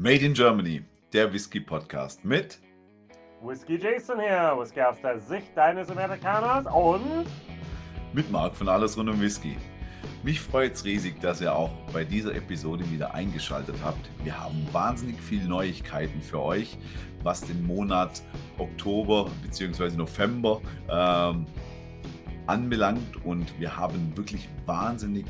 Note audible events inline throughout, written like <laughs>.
Made in Germany, der Whisky Podcast mit Whisky Jason hier, Whisky aus der Sicht deines Amerikaners und mit Marc von Alles rund um Whisky. Mich freut es riesig, dass ihr auch bei dieser Episode wieder eingeschaltet habt. Wir haben wahnsinnig viele Neuigkeiten für euch, was den Monat Oktober bzw. November ähm, anbelangt und wir haben wirklich wahnsinnig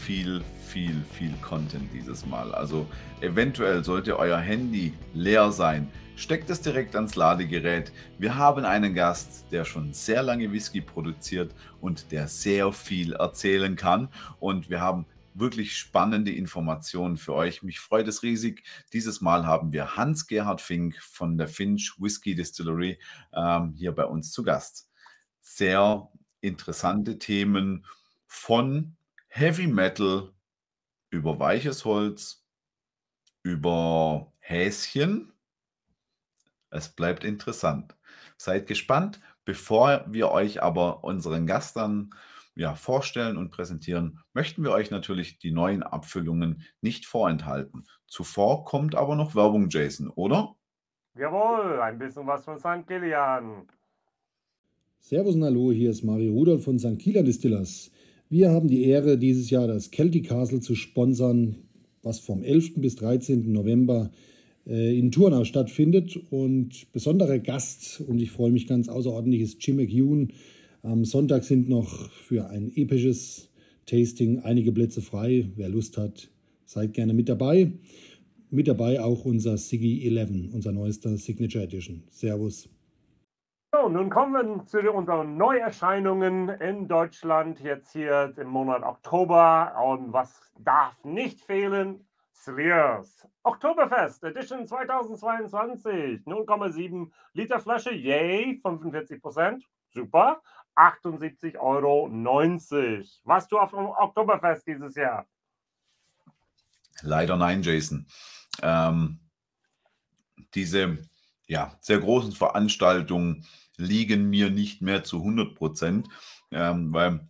viel, viel, viel Content dieses Mal. Also eventuell sollte euer Handy leer sein. Steckt es direkt ans Ladegerät. Wir haben einen Gast, der schon sehr lange Whisky produziert und der sehr viel erzählen kann. Und wir haben wirklich spannende Informationen für euch. Mich freut es riesig. Dieses Mal haben wir Hans-Gerhard Fink von der Finch Whisky Distillery ähm, hier bei uns zu Gast. Sehr interessante Themen von Heavy Metal über weiches Holz, über Häschen. Es bleibt interessant. Seid gespannt. Bevor wir euch aber unseren Gast dann ja, vorstellen und präsentieren, möchten wir euch natürlich die neuen Abfüllungen nicht vorenthalten. Zuvor kommt aber noch Werbung, Jason, oder? Jawohl, ein bisschen was von St. Kilian. Servus und Hallo, hier ist Mario Rudolf von St. Kilian Distillers. Wir haben die Ehre, dieses Jahr das Celtic Castle zu sponsern, was vom 11. bis 13. November äh, in Turnau stattfindet. Und besonderer Gast, und ich freue mich ganz außerordentlich, ist Jim McEwen. Am Sonntag sind noch für ein episches Tasting einige Plätze frei. Wer Lust hat, seid gerne mit dabei. Mit dabei auch unser Siggy 11, unser neuester Signature Edition. Servus. Nun kommen wir zu unseren Neuerscheinungen in Deutschland jetzt hier im Monat Oktober. Und was darf nicht fehlen? Slears. Oktoberfest Edition 2022. 0,7 Liter Flasche. Yay, 45 Prozent. Super. 78,90 Euro. Was du auf dem Oktoberfest dieses Jahr? Leider nein, Jason. Ähm, diese ja, sehr großen Veranstaltungen liegen mir nicht mehr zu 100 Prozent, ähm, weil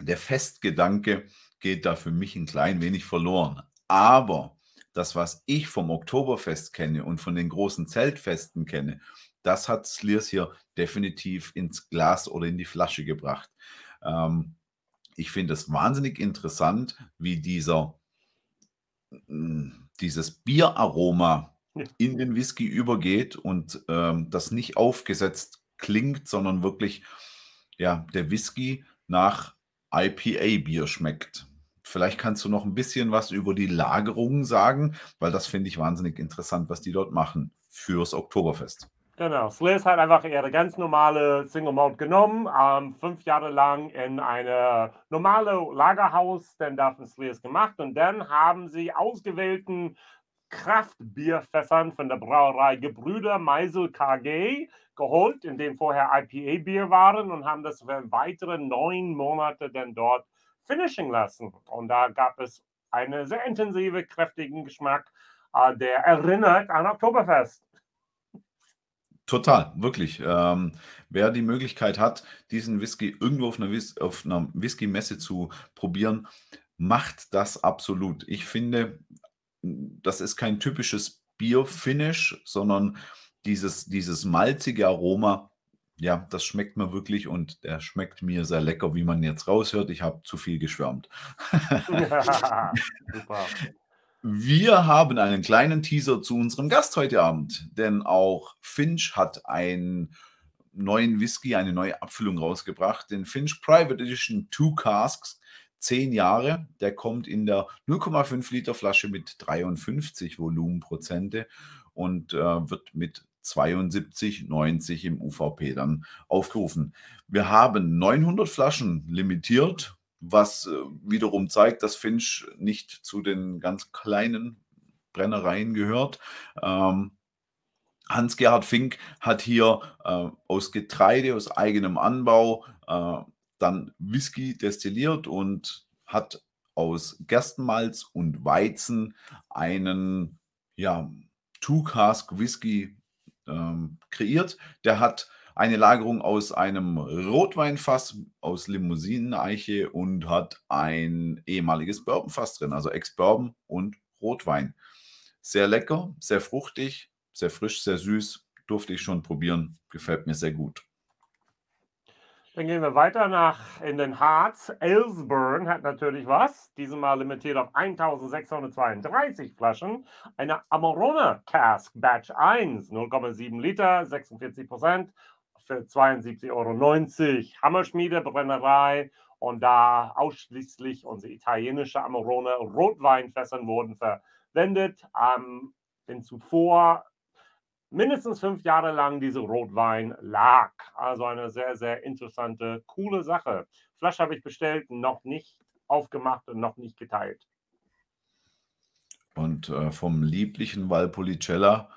der Festgedanke geht da für mich ein klein wenig verloren. Aber das, was ich vom Oktoberfest kenne und von den großen Zeltfesten kenne, das hat Sliers hier definitiv ins Glas oder in die Flasche gebracht. Ähm, ich finde es wahnsinnig interessant, wie dieser, mm, dieses Bieraroma in den Whisky übergeht und ähm, das nicht aufgesetzt klingt, sondern wirklich ja, der Whisky nach IPA-Bier schmeckt. Vielleicht kannst du noch ein bisschen was über die Lagerung sagen, weil das finde ich wahnsinnig interessant, was die dort machen fürs Oktoberfest. Genau, Sliss hat einfach ihre ganz normale Single Malt genommen, ähm, fünf Jahre lang in eine normale Lagerhaus, dann davon Sliss gemacht und dann haben sie ausgewählten Kraftbierfässern von der Brauerei Gebrüder Meisel KG geholt, in dem vorher IPA-Bier waren und haben das für weitere neun Monate dann dort finishing lassen. Und da gab es einen sehr intensive, kräftigen Geschmack, äh, der erinnert an Oktoberfest. Total, wirklich. Ähm, wer die Möglichkeit hat, diesen Whisky irgendwo auf einer, Whis auf einer Whisky-Messe zu probieren, macht das absolut. Ich finde, das ist kein typisches Bier-Finish, sondern dieses, dieses malzige Aroma, ja, das schmeckt mir wirklich und der schmeckt mir sehr lecker, wie man jetzt raushört. Ich habe zu viel geschwärmt. Ja, <laughs> super. Wir haben einen kleinen Teaser zu unserem Gast heute Abend, denn auch Finch hat einen neuen Whisky, eine neue Abfüllung rausgebracht, den Finch Private Edition Two Casks zehn Jahre. Der kommt in der 0,5 Liter Flasche mit 53 Volumenprozente und äh, wird mit 72,90 im UVP dann aufgerufen. Wir haben 900 Flaschen limitiert, was äh, wiederum zeigt, dass Finch nicht zu den ganz kleinen Brennereien gehört. Ähm, Hans-Gerhard Fink hat hier äh, aus Getreide, aus eigenem Anbau, äh, dann Whisky destilliert und hat aus Gerstenmalz und Weizen einen ja, Two-Cask Whisky ähm, kreiert. Der hat eine Lagerung aus einem Rotweinfass aus Limousineneiche und hat ein ehemaliges Bourbonfass drin, also Ex-Bourbon und Rotwein. Sehr lecker, sehr fruchtig, sehr frisch, sehr süß. Durfte ich schon probieren. Gefällt mir sehr gut. Dann gehen wir weiter nach in den Harz. Ellsburn hat natürlich was. Diesmal limitiert auf 1632 Flaschen. Eine Amarone Cask Batch 1, 0,7 Liter, 46 Prozent für 72,90 Euro. Hammerschmiede, Brennerei und da ausschließlich unsere italienische Amarone Rotweinfässern wurden verwendet. Ähm, denn zuvor mindestens fünf Jahre lang dieser Rotwein lag. Also eine sehr, sehr interessante, coole Sache. Flasche habe ich bestellt, noch nicht aufgemacht und noch nicht geteilt. Und äh, vom lieblichen Valpolicella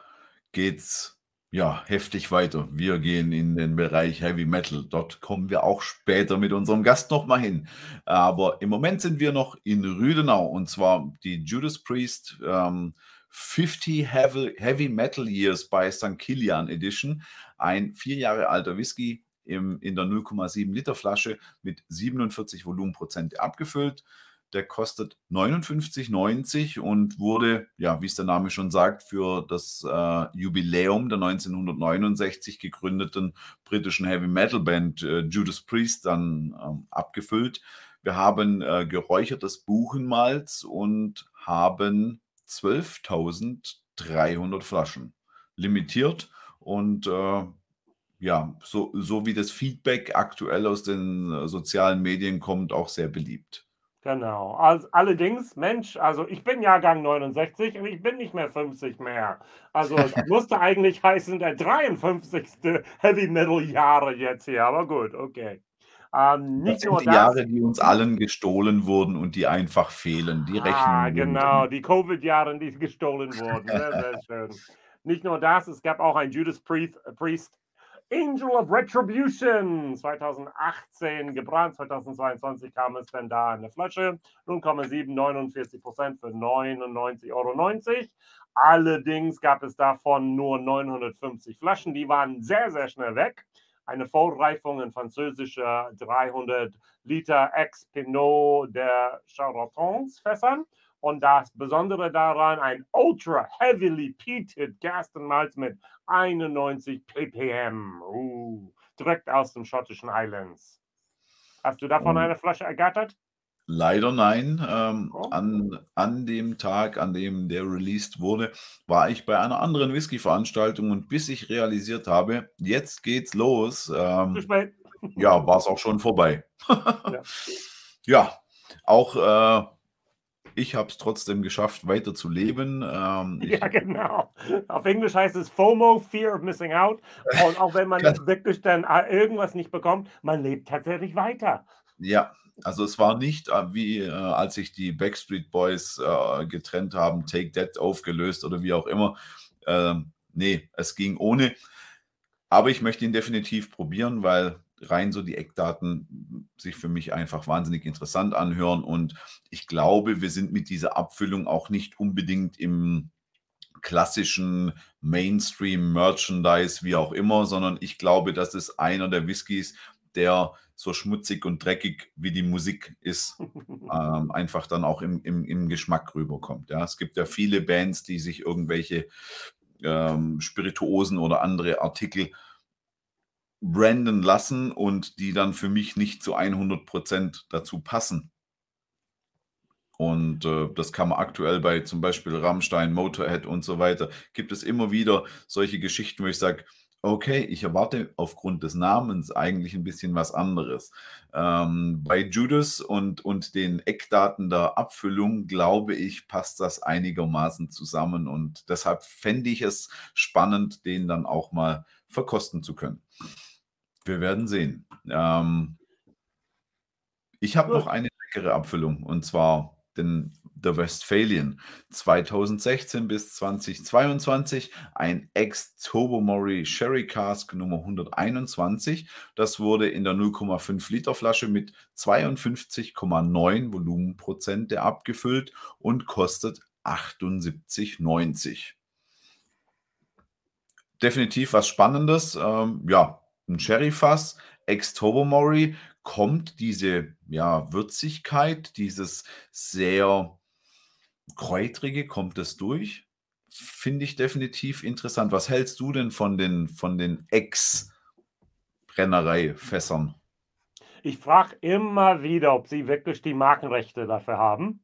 geht's ja heftig weiter. Wir gehen in den Bereich Heavy Metal. Dort kommen wir auch später mit unserem Gast nochmal hin. Aber im Moment sind wir noch in Rüdenau und zwar die Judas Priest ähm, 50 Heavy, Metal Years by St. Kilian Edition. Ein vier Jahre alter Whisky im, in der 0,7 Liter Flasche mit 47 Volumenprozent abgefüllt. Der kostet 59,90 und wurde, ja, wie es der Name schon sagt, für das äh, Jubiläum der 1969 gegründeten britischen Heavy Metal Band äh, Judas Priest dann ähm, abgefüllt. Wir haben äh, geräuchertes Buchenmalz und haben 12.300 Flaschen. Limitiert und äh, ja, so, so wie das Feedback aktuell aus den äh, sozialen Medien kommt, auch sehr beliebt. Genau. Also, allerdings, Mensch, also ich bin Jahrgang 69 und ich bin nicht mehr 50 mehr. Also es <laughs> musste eigentlich heißen, der 53. Heavy Metal Jahre jetzt hier, aber gut, okay. Ähm, das sind die das, Jahre, die uns allen gestohlen wurden und die einfach fehlen. Die. Ah, genau, die Covid-Jahre, die gestohlen wurden. <laughs> Sehr, sehr schön. Nicht nur das, es gab auch ein Judas Priest, Priest Angel of Retribution 2018 gebrannt, 2022 kam es dann da in der Flasche. 0,749 Prozent für 99,90 Euro. Allerdings gab es davon nur 950 Flaschen, die waren sehr, sehr schnell weg eine Vollreifung in französischer 300 Liter Ex-Pinot der Charlatans Fässern. Und das Besondere daran, ein Ultra Heavily Peated Gerstenmalz mit 91 ppm. Uh, direkt aus den schottischen Highlands. Hast du davon eine Flasche ergattert? Leider nein. Ähm, oh. an, an dem Tag, an dem der released wurde, war ich bei einer anderen Whisky-Veranstaltung und bis ich realisiert habe, jetzt geht's los, ähm, <laughs> ja, war es auch schon vorbei. <laughs> ja. <laughs> ja, auch äh, ich habe es trotzdem geschafft, weiter zu leben. Ähm, ja, genau. Auf Englisch heißt es FOMO, Fear of Missing Out. Und auch wenn man wirklich dann äh, irgendwas nicht bekommt, man lebt tatsächlich weiter. Ja, also es war nicht äh, wie äh, als sich die Backstreet Boys äh, getrennt haben, Take That aufgelöst oder wie auch immer. Ähm, nee, es ging ohne. Aber ich möchte ihn definitiv probieren, weil rein so die Eckdaten sich für mich einfach wahnsinnig interessant anhören. Und ich glaube, wir sind mit dieser Abfüllung auch nicht unbedingt im klassischen Mainstream-Merchandise, wie auch immer, sondern ich glaube, das ist einer der Whiskys, der so schmutzig und dreckig wie die Musik ist, <laughs> ähm, einfach dann auch im, im, im Geschmack rüberkommt. Ja. Es gibt ja viele Bands, die sich irgendwelche ähm, Spirituosen oder andere Artikel branden lassen und die dann für mich nicht zu 100 Prozent dazu passen. Und äh, das kann man aktuell bei zum Beispiel Rammstein, Motorhead und so weiter, gibt es immer wieder solche Geschichten, wo ich sage, Okay, ich erwarte aufgrund des Namens eigentlich ein bisschen was anderes. Ähm, bei Judas und und den Eckdaten der Abfüllung, glaube ich, passt das einigermaßen zusammen und deshalb fände ich es spannend, den dann auch mal verkosten zu können. Wir werden sehen. Ähm ich habe noch eine leckere Abfüllung und zwar den The Westphalian 2016 bis 2022 ein Ex-Tobermory Sherry Cask Nummer 121. Das wurde in der 0,5 Liter Flasche mit 52,9 Volumenprozente abgefüllt und kostet 78,90. Definitiv was Spannendes. Ähm, ja, ein Sherry-Fass, Ex-Tobermory, kommt diese ja, Würzigkeit, dieses sehr Kräutrige kommt es durch. finde ich definitiv interessant. Was hältst du denn von den, von den Ex-Brennereifässern? Ich frage immer wieder, ob sie wirklich die Markenrechte dafür haben,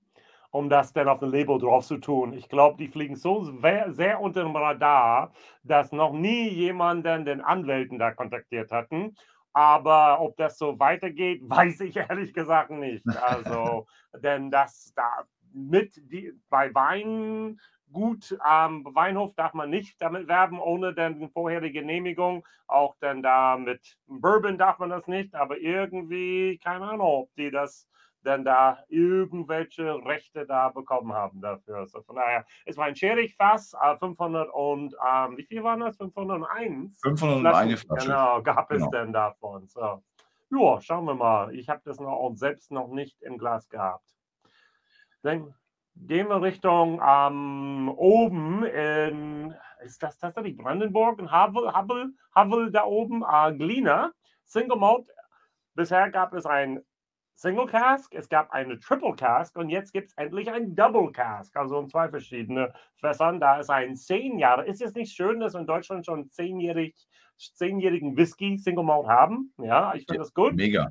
um das dann auf dem Label drauf zu tun. Ich glaube, die fliegen so sehr unter dem Radar, dass noch nie jemanden den Anwälten da kontaktiert hatten. Aber ob das so weitergeht, <laughs> weiß ich ehrlich gesagt nicht. Also, denn das da mit die, bei Wein gut, ähm, Weinhof darf man nicht damit werben, ohne dann vorherige Genehmigung. Auch dann da mit Bourbon darf man das nicht, aber irgendwie, keine Ahnung, ob die das denn da irgendwelche Rechte da bekommen haben dafür. Also von daher, es war ein Scherigfass, äh, 500 und, ähm, wie viel waren das? 501? 501 Flasche. Genau, gab Genau. es denn davon. So. Ja, schauen wir mal. Ich habe das noch auch selbst noch nicht im Glas gehabt. Dann gehen wir Richtung ähm, oben in, ist das tatsächlich Brandenburg und Havel, Havel, Havel da oben, äh, Glina, Single Malt. Bisher gab es ein Single Cask, es gab eine Triple Cask und jetzt gibt es endlich ein Double Cask, also in zwei verschiedene Fässern. Da ist ein zehn Jahre. Ist es nicht schön, dass wir in Deutschland schon zehnjährig, zehnjährigen Whisky Single Malt haben? Ja, ich finde das gut. Mega.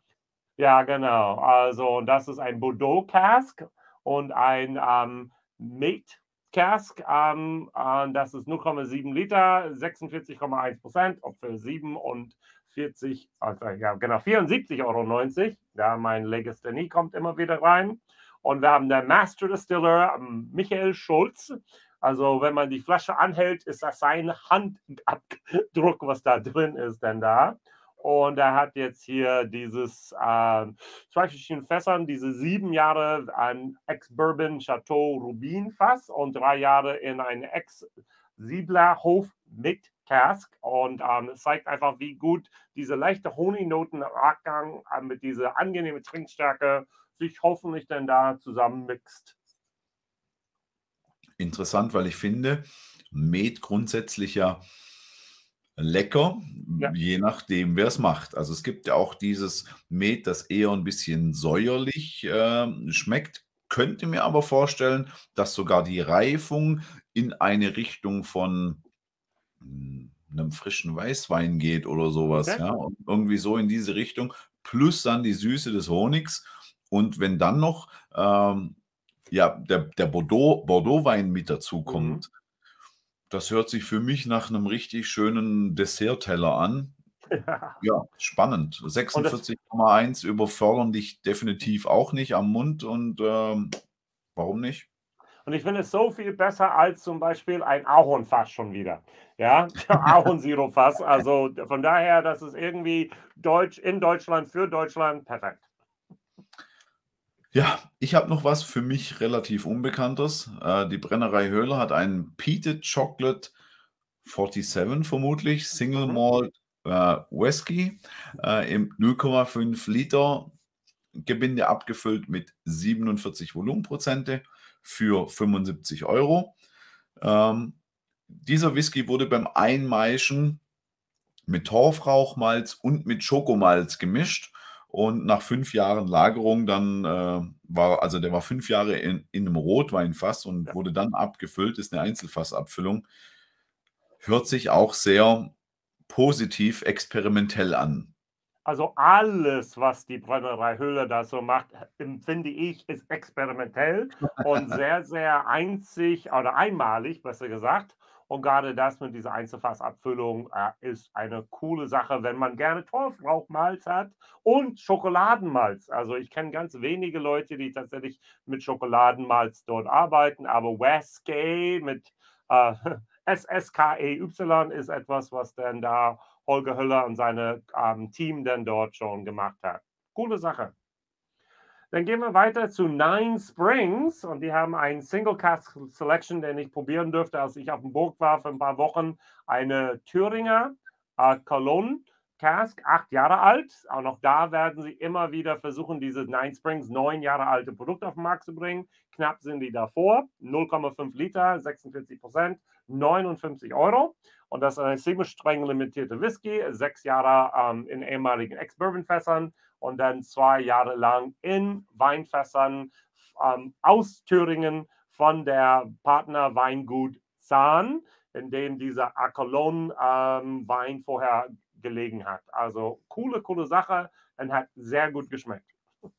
Ja, genau. Also, und das ist ein Bordeaux Cask und ein ähm, Mate Cask. Ähm, äh, das ist 0,7 Liter, 46,1 Prozent, ob für 47, also, ja, genau, 74,90 Euro. Ja, mein Legasthenie kommt immer wieder rein. Und wir haben der Master Distiller ähm, Michael Schulz. Also, wenn man die Flasche anhält, ist das sein Handabdruck, was da drin ist, denn da. Und er hat jetzt hier dieses äh, zwei verschiedene Fässern, diese sieben Jahre ein Ex-Bourbon Chateau Rubin Fass und drei Jahre in ein Ex-Siedlerhof mit Cask. Und ähm, es zeigt einfach, wie gut diese leichte Honignoten im Abgang äh, mit dieser angenehmen Trinkstärke sich hoffentlich dann da zusammenmixt. Interessant, weil ich finde, Met grundsätzlich ja lecker, Ja. je nachdem, wer es macht. Also es gibt ja auch dieses Met, das eher ein bisschen säuerlich ähm, schmeckt. Könnte mir aber vorstellen, dass sogar die Reifung in eine Richtung von einem frischen Weißwein geht oder sowas, Okay. ja. Und irgendwie so in diese Richtung, plus dann die Süße des Honigs. Und wenn dann noch ähm, ja, der, der Bordeaux, Bordeaux-Wein mit dazu Mhm. kommt, das hört sich für mich nach einem richtig schönen Dessertteller an. Ja. <laughs> Ja, spannend. 46,1 überfordern dich definitiv auch nicht am Mund und ähm, warum nicht? Und ich finde es so viel besser als zum Beispiel ein Ahornfass schon wieder. Ja, <laughs> Ahornsiropfass. Also von daher, das ist irgendwie Deutsch in Deutschland für Deutschland perfekt. Ja, ich habe noch was für mich relativ Unbekanntes. Äh, die Brennerei Höhler hat einen Peated Chocolate 47 vermutlich, Single Mhm. Malt äh, Whisky äh, im 0,5 Liter Gebinde abgefüllt mit 47 Volumenprozente für 75 Euro. Ähm, dieser Whisky wurde beim Einmeischen mit Torfrauchmalz und mit Schokomalz gemischt. Und nach fünf Jahren Lagerung dann äh, war, also der war fünf Jahre in, in einem Rotweinfass und Ja. wurde dann abgefüllt, ist eine Einzelfassabfüllung. Hört sich auch sehr positiv experimentell an. Also alles, was die Brennerei Höhle da so macht, empfinde ich, ist experimentell und <laughs> sehr, sehr einzig oder einmalig, besser gesagt. Und gerade das mit dieser Einzelfassabfüllung äh, ist eine coole Sache, wenn man gerne Torfrauchmalz hat und Schokoladenmalz. Also ich kenne ganz wenige Leute, die tatsächlich mit Schokoladenmalz dort arbeiten, aber Westgate mit äh, <laughs> SSKEY ist etwas, was dann da Holger Höller und seine ähm, Team dann dort schon gemacht hat. Coole Sache. Dann gehen wir weiter zu Nine Springs und die haben einen Single Cask Selection, den ich probieren durfte, als ich auf dem Burg war für ein paar Wochen. Eine Thüringer äh, Cologne Cask, acht Jahre alt. Auch noch da werden sie immer wieder versuchen, diese Nine Springs neun Jahre alte Produkt auf den Markt zu bringen. Knapp sind die davor. 0,5 Liter, 46 Prozent, 59 Euro. Und das ist ein ziemlich streng limitierte Whisky, sechs Jahre ähm, in ehemaligen Ex-Bourbon-Fässern und dann zwei Jahre lang in Weinfässern ähm, aus Thüringen von der Partner Weingut Zahn, in dem dieser Acolon-Wein ähm, vorher gelegen hat. Also coole, coole Sache und hat sehr gut geschmeckt. <laughs>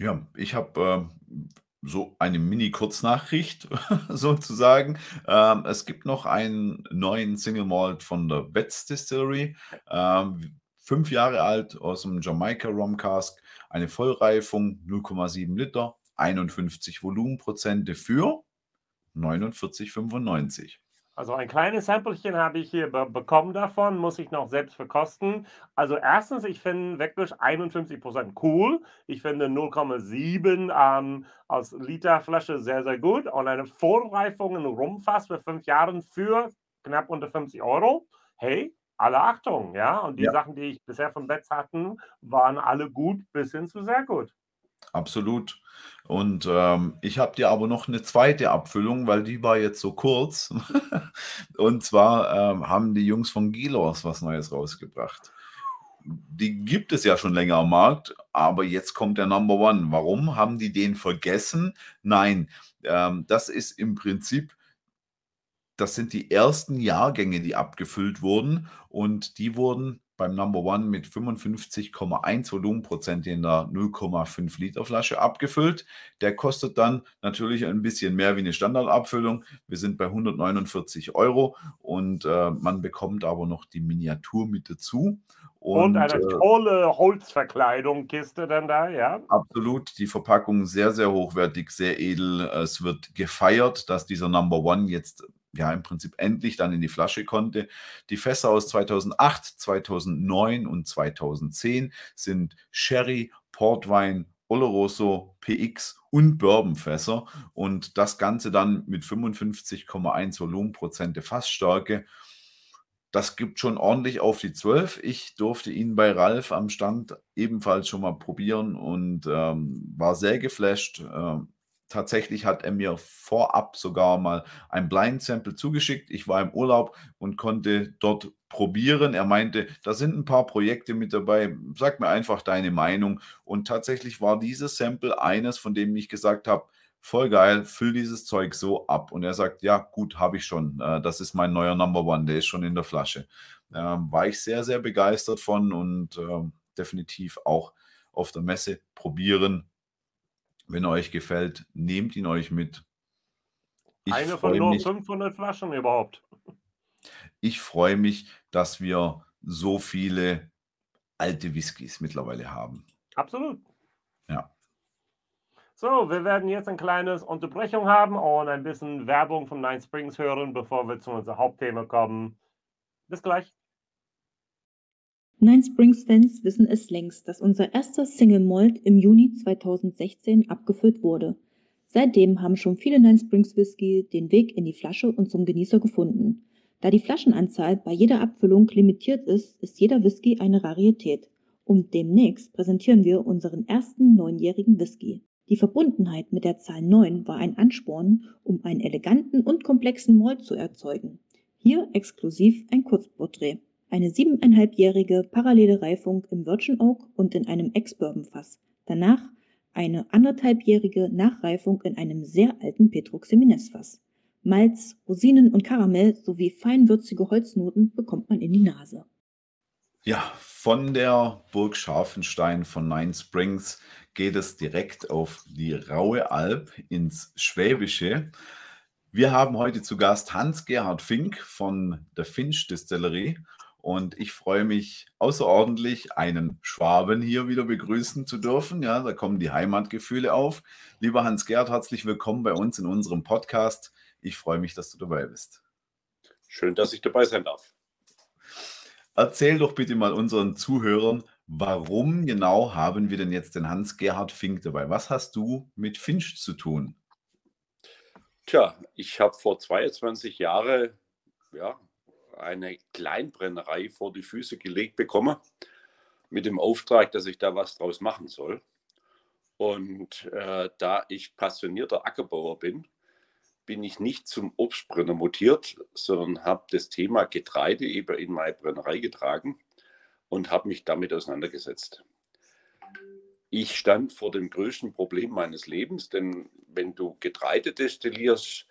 Ja, ich habe äh, so eine Mini-Kurznachricht <laughs> sozusagen. Ähm, es gibt noch einen neuen Single Malt von der Betts Distillery. Ähm, fünf Jahre alt aus dem Jamaika Rum Cask. Eine Vollreifung, 0,7 Liter, 51 Volumenprozente für 49,95. Also ein kleines Samplechen habe ich hier be bekommen davon, muss ich noch selbst verkosten. Also erstens, ich finde wirklich 51% cool. Ich finde 0,7 ähm, aus Literflasche sehr, sehr gut. Und eine Vorreifung in Rumfass für fünf Jahren für knapp unter 50 Euro. Hey, alle Achtung, ja. Und die ja. Sachen, die ich bisher von Betts hatten, waren alle gut bis hin zu sehr gut. Absolut. Und ähm, ich habe dir aber noch eine zweite Abfüllung, weil die war jetzt so kurz. <laughs> Und zwar ähm, haben die Jungs von Gilos was Neues rausgebracht. Die gibt es ja schon länger am Markt, aber jetzt kommt der Number One. Warum? Haben die den vergessen? Nein, ähm, das ist im Prinzip das sind die ersten Jahrgänge, die abgefüllt wurden und die wurden beim Number One mit 55,1 Volumenprozent in der 0,5 Liter Flasche abgefüllt. Der kostet dann natürlich ein bisschen mehr wie eine Standardabfüllung. Wir sind bei 149 Euro und äh, man bekommt aber noch die Miniatur mit dazu. Und, und eine äh, tolle Holzverkleidung, Kiste dann da, ja? Absolut, die Verpackung sehr, sehr hochwertig, sehr edel. Es wird gefeiert, dass dieser Number One jetzt ja im Prinzip endlich dann in die Flasche konnte. Die Fässer aus 2008, 2009 und 2010 sind Sherry, Portwein, Oloroso, PX und Bourbonfässer und das Ganze dann mit 55,1 Volumenprozente Fassstärke. Das gibt schon ordentlich auf die 12. Ich durfte ihn bei Ralf am Stand ebenfalls schon mal probieren und ähm, war sehr geflasht. Ähm, tatsächlich hat er mir vorab sogar mal ein Blind Sample zugeschickt. Ich war im Urlaub und konnte dort probieren. Er meinte, da sind ein paar Projekte mit dabei. Sag mir einfach deine Meinung. Und tatsächlich war dieses Sample eines, von dem ich gesagt habe, voll geil, füll dieses Zeug so ab. Und er sagt, ja, gut, habe ich schon. Äh, das ist mein neuer Number One, der ist schon in der Flasche. Ähm, war ich sehr, sehr begeistert von und ähm, definitiv auch auf der Messe probieren wenn er euch gefällt, nehmt ihn euch mit. Ich Eine von nur mich, 500 Flaschen überhaupt. Ich freue mich, dass wir so viele alte Whiskys mittlerweile haben. Absolut. Ja. So, wir werden jetzt eine kleine Unterbrechung haben und ein bisschen Werbung von Nine Springs hören, bevor wir zu unserem Hauptthema kommen. Bis gleich. Nine Springs Fans wissen es längst, dass unser erster Single Malt im Juni 2016 abgefüllt wurde. Seitdem haben schon viele Nine Springs Whisky den Weg in die Flasche und zum Genießer gefunden. Da die Flaschenanzahl bei jeder Abfüllung limitiert ist, ist jeder Whisky eine Rarität. Und demnächst präsentieren wir unseren ersten neunjährigen Whisky. Die Verbundenheit mit der Zahl 9 war ein Ansporn, um einen eleganten und komplexen Malt zu erzeugen. Hier exklusiv ein Kurzporträt eine siebeneinhalbjährige parallele Reifung im Virgin Oak und in einem Ex-Bourbon-Fass, danach eine anderthalbjährige Nachreifung in einem sehr alten Petrux Semines-Fass. Malz, Rosinen und Karamell sowie feinwürzige Holznoten bekommt man in die Nase. Ja, von der Burg Scharfenstein von Nine Springs geht es direkt auf die Raue Alp ins Schwäbische. Wir haben heute zu Gast Hans-Gerhard Fink von der Finch Distillerie und ich freue mich außerordentlich, einen Schwaben hier wieder begrüßen zu dürfen. Ja, da kommen die Heimatgefühle auf. Lieber Hans-Gerd, herzlich willkommen bei uns in unserem Podcast. Ich freue mich, dass du dabei bist. Schön, dass ich dabei sein darf. Erzähl doch bitte mal unseren Zuhörern, warum genau haben wir denn jetzt den Hans-Gerhard Fink dabei? Was hast du mit Finch zu tun? Tja, ich habe vor 22 Jahren ja, eine Kleinbrennerei vor die Füße gelegt bekomme, mit dem Auftrag, dass ich da was draus machen soll. Und äh, da ich passionierter Ackerbauer bin, bin ich nicht zum Obstbrenner mutiert, sondern habe das Thema Getreide eben in meine Brennerei getragen und habe mich damit auseinandergesetzt. Ich stand vor dem größten Problem meines Lebens, denn wenn du Getreide destillierst,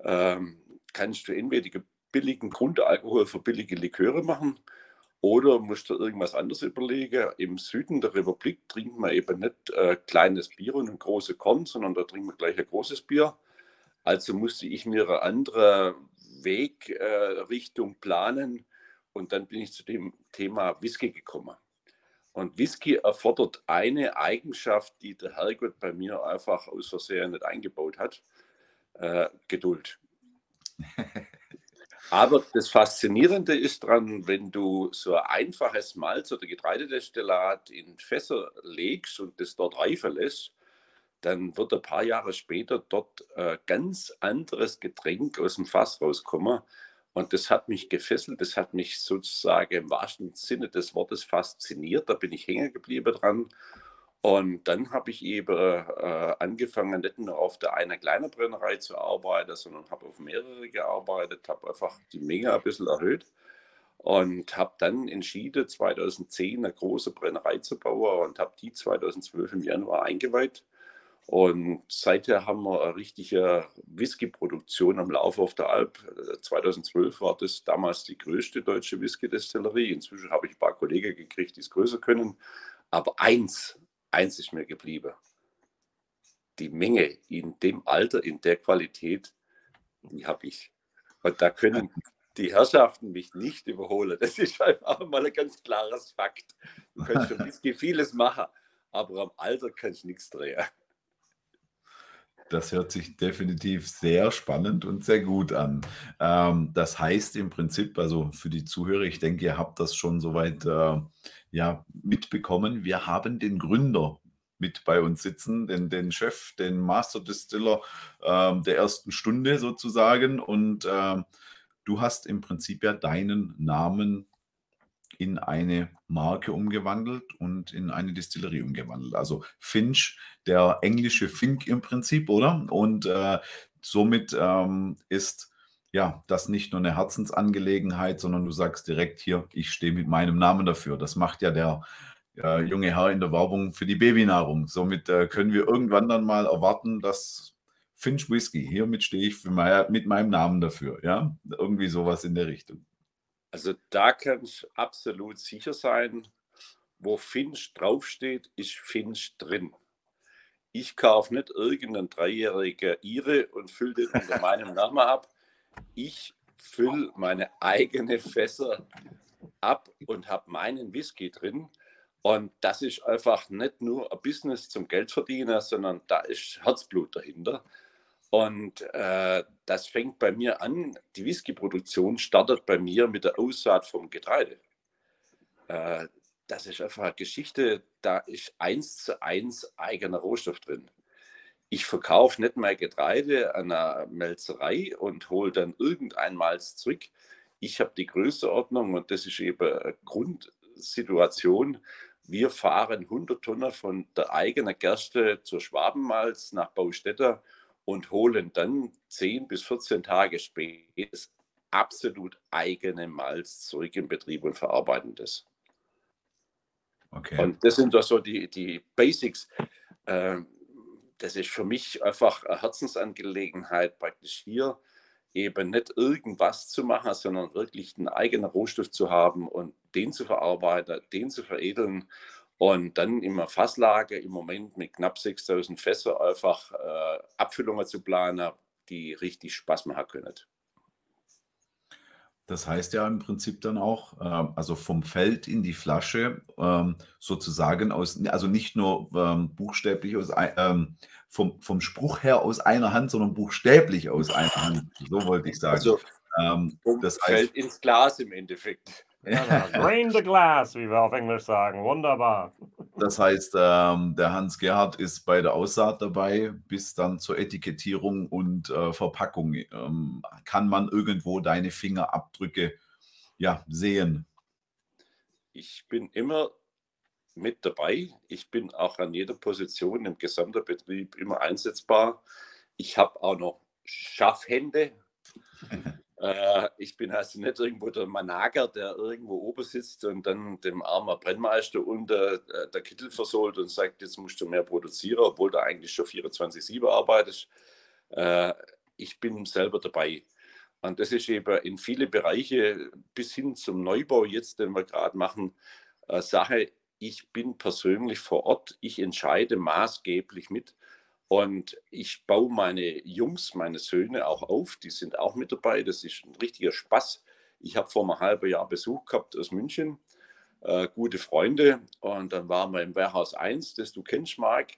ähm, kannst du entweder billigen Grundalkohol für billige Liköre machen oder musst du irgendwas anderes überlegen. Im Süden der Republik trinkt man eben nicht äh, kleines Bier und ein große Korn, sondern da trinkt man gleich ein großes Bier. Also musste ich mir eine andere Wegrichtung äh, planen und dann bin ich zu dem Thema Whisky gekommen. Und Whisky erfordert eine Eigenschaft, die der Herrgott bei mir einfach aus Versehen nicht eingebaut hat: äh, Geduld. <laughs> Aber das Faszinierende ist dran, wenn du so ein einfaches Malz oder Getreidedestillat in Fässer legst und das dort reifen lässt, dann wird ein paar Jahre später dort äh, ganz anderes Getränk aus dem Fass rauskommen. Und das hat mich gefesselt, das hat mich sozusagen im wahrsten Sinne des Wortes fasziniert. Da bin ich hängen geblieben dran. Und dann habe ich eben äh, angefangen, nicht nur auf der einen kleinen Brennerei zu arbeiten, sondern habe auf mehrere gearbeitet, habe einfach die Menge ein bisschen erhöht und habe dann entschieden, 2010 eine große Brennerei zu bauen und habe die 2012 im Januar eingeweiht. Und seither haben wir eine richtige Whisky-Produktion am Laufe auf der Alp. 2012 war das damals die größte deutsche Whisky-Destillerie. Inzwischen habe ich ein paar Kollegen gekriegt, die es größer können. Aber eins eins ist mir geblieben. Die Menge in dem Alter, in der Qualität, die habe ich. Und da können <laughs> die Herrschaften mich nicht überholen. Das ist einfach mal ein ganz klares Fakt. Du kannst schon <laughs> Whisky vieles machen, aber am Alter kannst du nichts drehen. Das hört sich definitiv sehr spannend und sehr gut an. Ähm, das heißt im Prinzip, also für die Zuhörer, ich denke, ihr habt das schon soweit äh, ja, mitbekommen. Wir haben den Gründer mit bei uns sitzen, den, den Chef, den Master Distiller äh, der ersten Stunde sozusagen. Und äh, du hast im Prinzip ja deinen Namen in eine Marke umgewandelt und in eine Distillerie umgewandelt. Also Finch, der englische Fink im Prinzip, oder? Und äh, somit ähm, ist ja das nicht nur eine Herzensangelegenheit, sondern du sagst direkt hier, ich stehe mit meinem Namen dafür. Das macht ja der äh, junge Herr in der Werbung für die Babynahrung. Somit äh, können wir irgendwann dann mal erwarten, dass Finch Whisky, hiermit stehe ich mein, mit meinem Namen dafür. Ja, irgendwie sowas in der Richtung. Also da kann ich absolut sicher sein, wo Finch draufsteht, ist Finch drin. Ich kaufe nicht irgendeinen dreijährigen Ire und fülle den unter meinem <laughs> Namen ab. Ich fülle meine eigenen Fässer ab und habe meinen Whisky drin. Und das ist einfach nicht nur ein Business zum Geldverdienen, sondern da ist Herzblut dahinter. Und äh, das fängt bei mir an. Die Whisky-Produktion startet bei mir mit der Aussaat vom Getreide. Äh, das ist einfach eine Geschichte, da ist eins zu eins eigener Rohstoff drin. Ich verkaufe nicht mein Getreide an einer Melzerei und hole dann irgendein Malz zurück. Ich habe die Größenordnung und das ist eben Grundsituation. Wir fahren 100 Tonnen von der eigenen Gerste zur Schwabenmalz nach Baustädter und holen dann 10 bis 14 Tage später das absolut eigene Malz zurück im Betrieb und verarbeiten das. Okay. Und das sind doch so die, die Basics. Ähm, das ist für mich einfach eine Herzensangelegenheit, praktisch hier eben nicht irgendwas zu machen, sondern wirklich einen eigenen Rohstoff zu haben und den zu verarbeiten, den zu veredeln und dann immer Fasslage im Moment mit knapp 6000 Fässer einfach äh, Abfüllungen zu planen, die richtig Spaß machen können. Das heißt ja im Prinzip dann auch, äh, also vom Feld in die Flasche, ähm, sozusagen aus, also nicht nur ähm, buchstäblich aus, ähm, vom, vom Spruch her aus einer Hand, sondern buchstäblich aus einer Hand. So wollte ich sagen. Also, ähm, das heißt, Feld ins Glas im Endeffekt. <laughs> Drain the glass, wie wir auf Englisch sagen. Wunderbar. Das heißt, ähm, der Hans Gerhard ist bei der Aussaat dabei, bis dann zur Etikettierung und äh, Verpackung. Ähm, kann man irgendwo deine Fingerabdrücke ja, sehen? Ich bin immer mit dabei. Ich bin auch an jeder Position im gesamten Betrieb immer einsetzbar. Ich habe auch noch Schaffhände. <laughs> Äh, ich bin also nicht irgendwo der Manager, der irgendwo oben sitzt und dann dem armen Brennmeister unter äh, der Kittel versohlt und sagt, jetzt musst du mehr produzieren, obwohl du eigentlich schon 24-7 arbeitest. Äh, ich bin selber dabei. Und das ist eben in viele Bereiche bis hin zum Neubau jetzt, den wir gerade machen, Sache, ich bin persönlich vor Ort, ich entscheide maßgeblich mit und ich baue meine Jungs, meine Söhne auch auf, die sind auch mit dabei, das ist ein richtiger Spaß. Ich habe vor einem halben Jahr Besuch gehabt aus München, äh, gute Freunde und dann waren wir im Warehouse 1, das du kennst, Marc,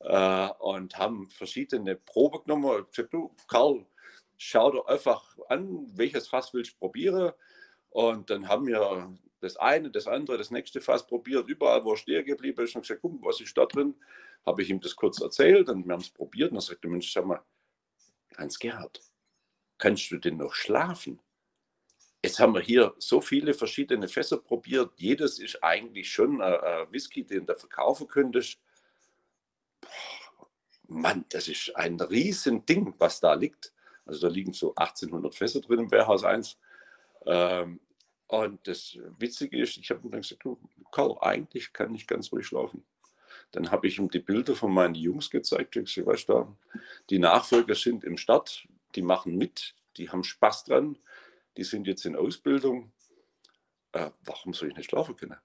äh, und haben verschiedene Probe genommen. Ich gesagt, du, Karl, schau dir einfach an, welches Fass willst du probieren. Und dann haben wir das eine, das andere, das nächste Fass probiert, überall, wo er stehen geblieben ist, und gesagt, guck, was ist da drin? Habe ich ihm das kurz erzählt und wir haben es probiert. Und dann sagte Mensch, sag mal, Hans-Gerhard, kannst du denn noch schlafen? Jetzt haben wir hier so viele verschiedene Fässer probiert. Jedes ist eigentlich schon ein, ein Whisky, den du verkaufen könntest. Mann, das ist ein Riesending, was da liegt. Also da liegen so 1800 Fässer drin im Warehouse 1. Ähm, und das Witzige ist, ich habe ihm dann gesagt, du, Karl, eigentlich kann ich ganz ruhig schlafen. Dann habe ich ihm die Bilder von meinen Jungs gezeigt. Ich gesagt, weißt du, die Nachfolger sind im Start, die machen mit, die haben Spaß dran, die sind jetzt in Ausbildung. Äh, warum soll ich nicht schlafen können?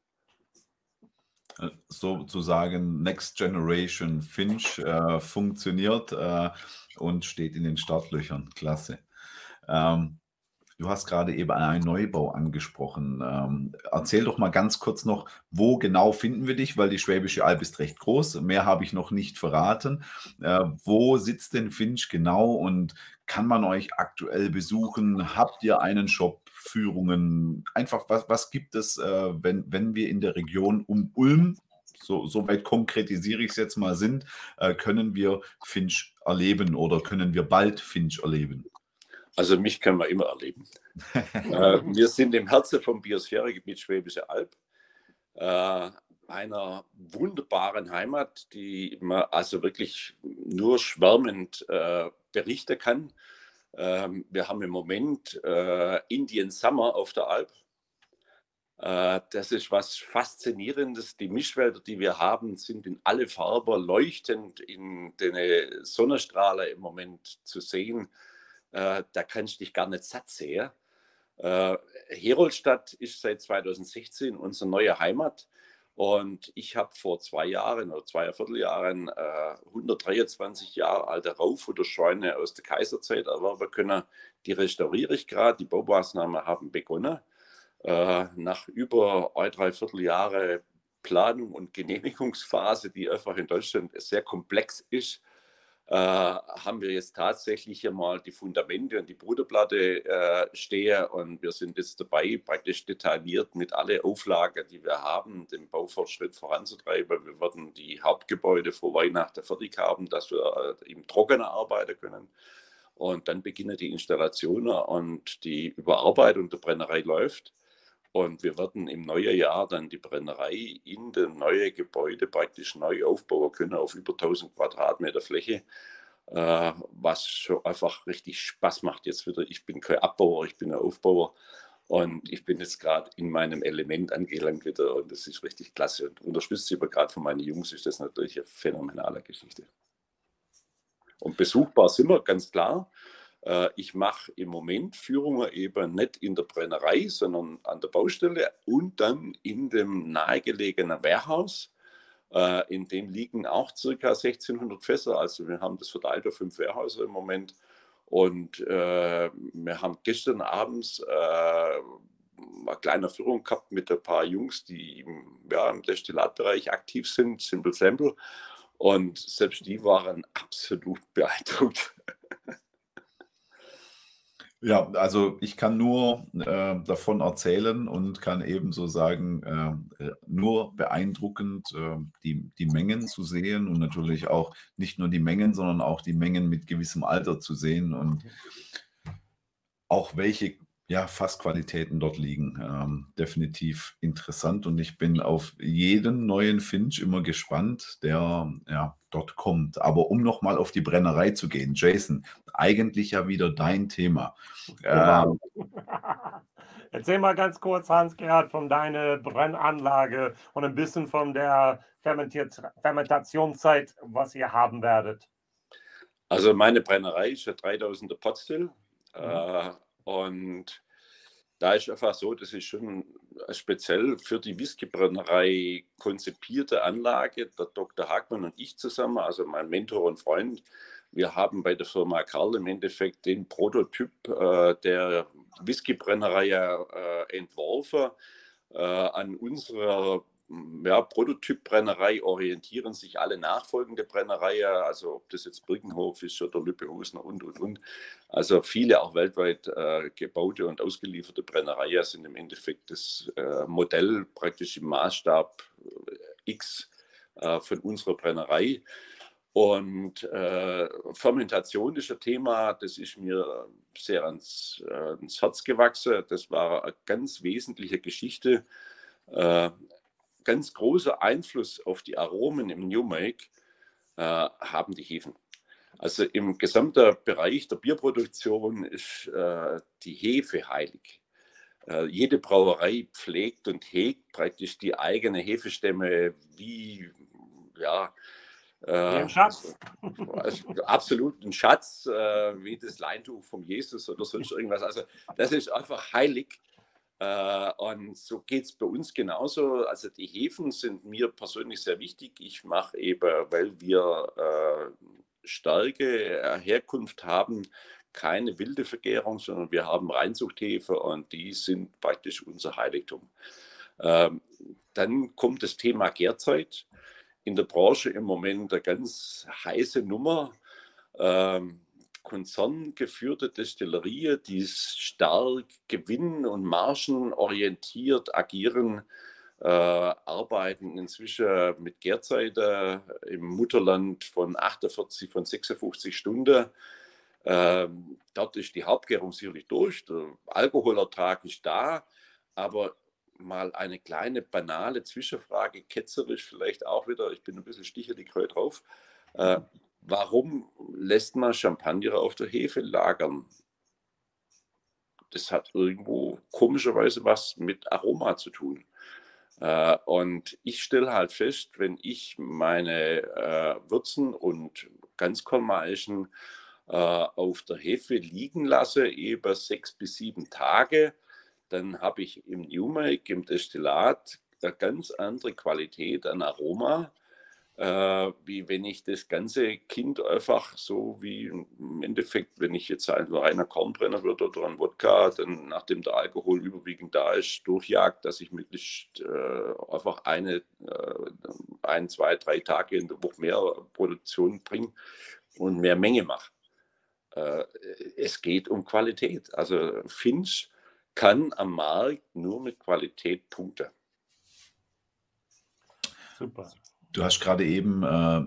Äh, sozusagen Next Generation Finch äh, funktioniert äh, und steht in den Startlöchern. Klasse. Ähm, Du hast gerade eben einen Neubau angesprochen. Ähm, erzähl doch mal ganz kurz noch, wo genau finden wir dich, weil die Schwäbische Alb ist recht groß. Mehr habe ich noch nicht verraten. Äh, wo sitzt denn Finch genau und kann man euch aktuell besuchen? Habt ihr einen Shop? Führungen? Einfach, was, was gibt es, äh, wenn, wenn wir in der Region um Ulm so, so weit konkretisiere ich es jetzt mal sind, äh, können wir Finch erleben oder können wir bald Finch erleben? Also mich können wir immer erleben. äh, <laughs> wir sind im Herzen vom Biosphäregebiet Schwäbische Alb, äh, einer wunderbaren Heimat, die man also wirklich nur schwärmend äh, berichten kann. Ähm, wir haben im Moment äh, Indian Summer auf der Alp. Äh, das ist was Faszinierendes. Die Mischwälder, die wir haben, sind in alle Farben leuchtend in den Sonnenstrahlen im Moment zu sehen äh, da kannst du dich gar nicht satt sehen. Äh, Heroldstadt ist seit 2016 unsere neue Heimat. Und ich habe vor zwei Jahren oder zwei Vierteljahren äh, 123 Jahre alte Raufutter-Scheune aus der Kaiserzeit erwerben können. Die restauriere ich gerade. Die Baumaßnahmen haben begonnen. Äh, nach über ein, drei Vierteljahre Planung und Genehmigungsphase, die einfach in Deutschland sehr komplex ist, äh, haben wir jetzt tatsächlich hier mal die Fundamente und die Bruderplatte äh, stehen und wir sind jetzt dabei, praktisch detailliert mit allen Auflagen, die wir haben, den Baufortschritt voranzutreiben. Wir werden die Hauptgebäude vor Weihnachten fertig haben, dass wir äh, im Trockenen arbeiten können. Und dann beginnen die Installationen und die Überarbeitung der Brennerei läuft. Und wir werden im neuen Jahr dann die Brennerei in dem neuen Gebäude praktisch neu aufbauen können auf über 1000 Quadratmeter Fläche, äh, was schon einfach richtig Spaß macht. Jetzt wieder, ich bin kein Abbauer, ich bin ein Aufbauer und ich bin jetzt gerade in meinem Element angelangt wieder und das ist richtig klasse. Und unterstützt aber gerade von meinen Jungs ist das natürlich eine phänomenale Geschichte. Und besuchbar sind wir, ganz klar. Äh, ich mache im Moment Führungen eben nicht in der Brennerei, sondern an der Baustelle und dann in dem nahegelegenen Warehouse. Äh, in dem liegen auch ca. 1600 Fässer. Also wir haben das verteilt auf fünf Warehäuser im Moment. Und äh, wir haben gestern abends äh, eine kleine Führung gehabt mit ein paar Jungs, die im, ja, im Destillatbereich aktiv sind, Simple Sample. Und selbst die waren absolut beeindruckt. <laughs> Ja, also ich kann nur äh, davon erzählen und kann ebenso sagen, äh, nur beeindruckend äh, die, die Mengen zu sehen und natürlich auch nicht nur die Mengen, sondern auch die Mengen mit gewissem Alter zu sehen und auch welche ja, Fassqualitäten dort liegen. Ähm, definitiv interessant und ich bin auf jeden neuen Finch immer gespannt, der ja, dort kommt. Aber um nochmal auf die Brennerei zu gehen, Jason, eigentlich ja wieder dein Thema. Genau. Ähm, <laughs> Erzähl mal ganz kurz, Hans-Gerhard, von deiner Brennanlage und ein bisschen von der Fermentationszeit, was ihr haben werdet. Also meine Brennerei ist ja 3000er Potstill. Mhm. Äh, und da ist einfach so, das ist schon speziell für die Whiskybrennerei konzipierte Anlage. Der Dr. Hagmann und ich zusammen, also mein Mentor und Freund, wir haben bei der Firma Karl im Endeffekt den Prototyp äh, der Whiskybrennerei äh, entworfen. Äh, an unserer ja, Prototypbrennerei orientieren sich alle nachfolgende Brennereien, also ob das jetzt Birkenhof ist oder Lübbehosner und, und, und. Also viele auch weltweit äh, gebaute und ausgelieferte Brennereien sind im Endeffekt das äh, Modell praktisch im Maßstab äh, X äh, von unserer Brennerei. Und äh, Fermentation ist ein Thema, das ist mir sehr ans, äh, ans Herz gewachsen. Das war eine ganz wesentliche Geschichte äh, ganz großer Einfluss auf die Aromen im New Make äh, haben die Hefen. Also im gesamten Bereich der Bierproduktion ist äh, die Hefe heilig. Äh, jede Brauerei pflegt und hegt praktisch die eigene Hefestämme wie, ja, äh, ein Schatz. Also, absolut ein Schatz, äh, wie das Leintuch vom Jesus oder sonst irgendwas. Also das ist einfach heilig. Äh, und so geht es bei uns genauso. Also die Häfen sind mir persönlich sehr wichtig. Ich mache eben, weil wir äh, starke äh, Herkunft haben, keine wilde Vergärung, sondern wir haben Reinzuchthefe und die sind praktisch unser Heiligtum. Ähm, dann kommt das Thema Gärzeit. In der Branche im Moment eine ganz heiße Nummer. Ähm, konzerngeführte Destillerie, die stark gewinn- und margenorientiert agieren, äh, arbeiten inzwischen mit Gärzeiten im Mutterland von 48, von 56 Stunden. Ähm, dort ist die Hauptgärung sicherlich durch, der Alkoholertrag ist da, aber mal eine kleine banale Zwischenfrage, ketzerisch vielleicht auch wieder, ich bin ein bisschen stichelig heute drauf. Äh, warum lässt man Champagner auf der Hefe lagern? Das hat irgendwo komischerweise was mit Aroma zu tun. Äh, und ich stelle halt fest, wenn ich meine äh, Würzen und Ganzkornmalchen äh, auf der Hefe liegen lasse, über sechs bis sieben Tage, dann habe ich im New Make, im Destillat, eine ganz andere Qualität an Aroma äh, wie wenn ich das ganze Kind einfach so wie im Endeffekt, wenn ich jetzt ein reiner Kornbrenner würde oder ein Wodka, dann nachdem der Alkohol überwiegend da ist, durchjagt, dass ich möglichst äh, einfach eine, äh, ein, zwei, drei Tage in der Woche mehr Produktion bringe und mehr Menge mache. Äh, es geht um Qualität. Also Finch kann am Markt nur mit Qualität punkten. Super. Du hast gerade eben, äh,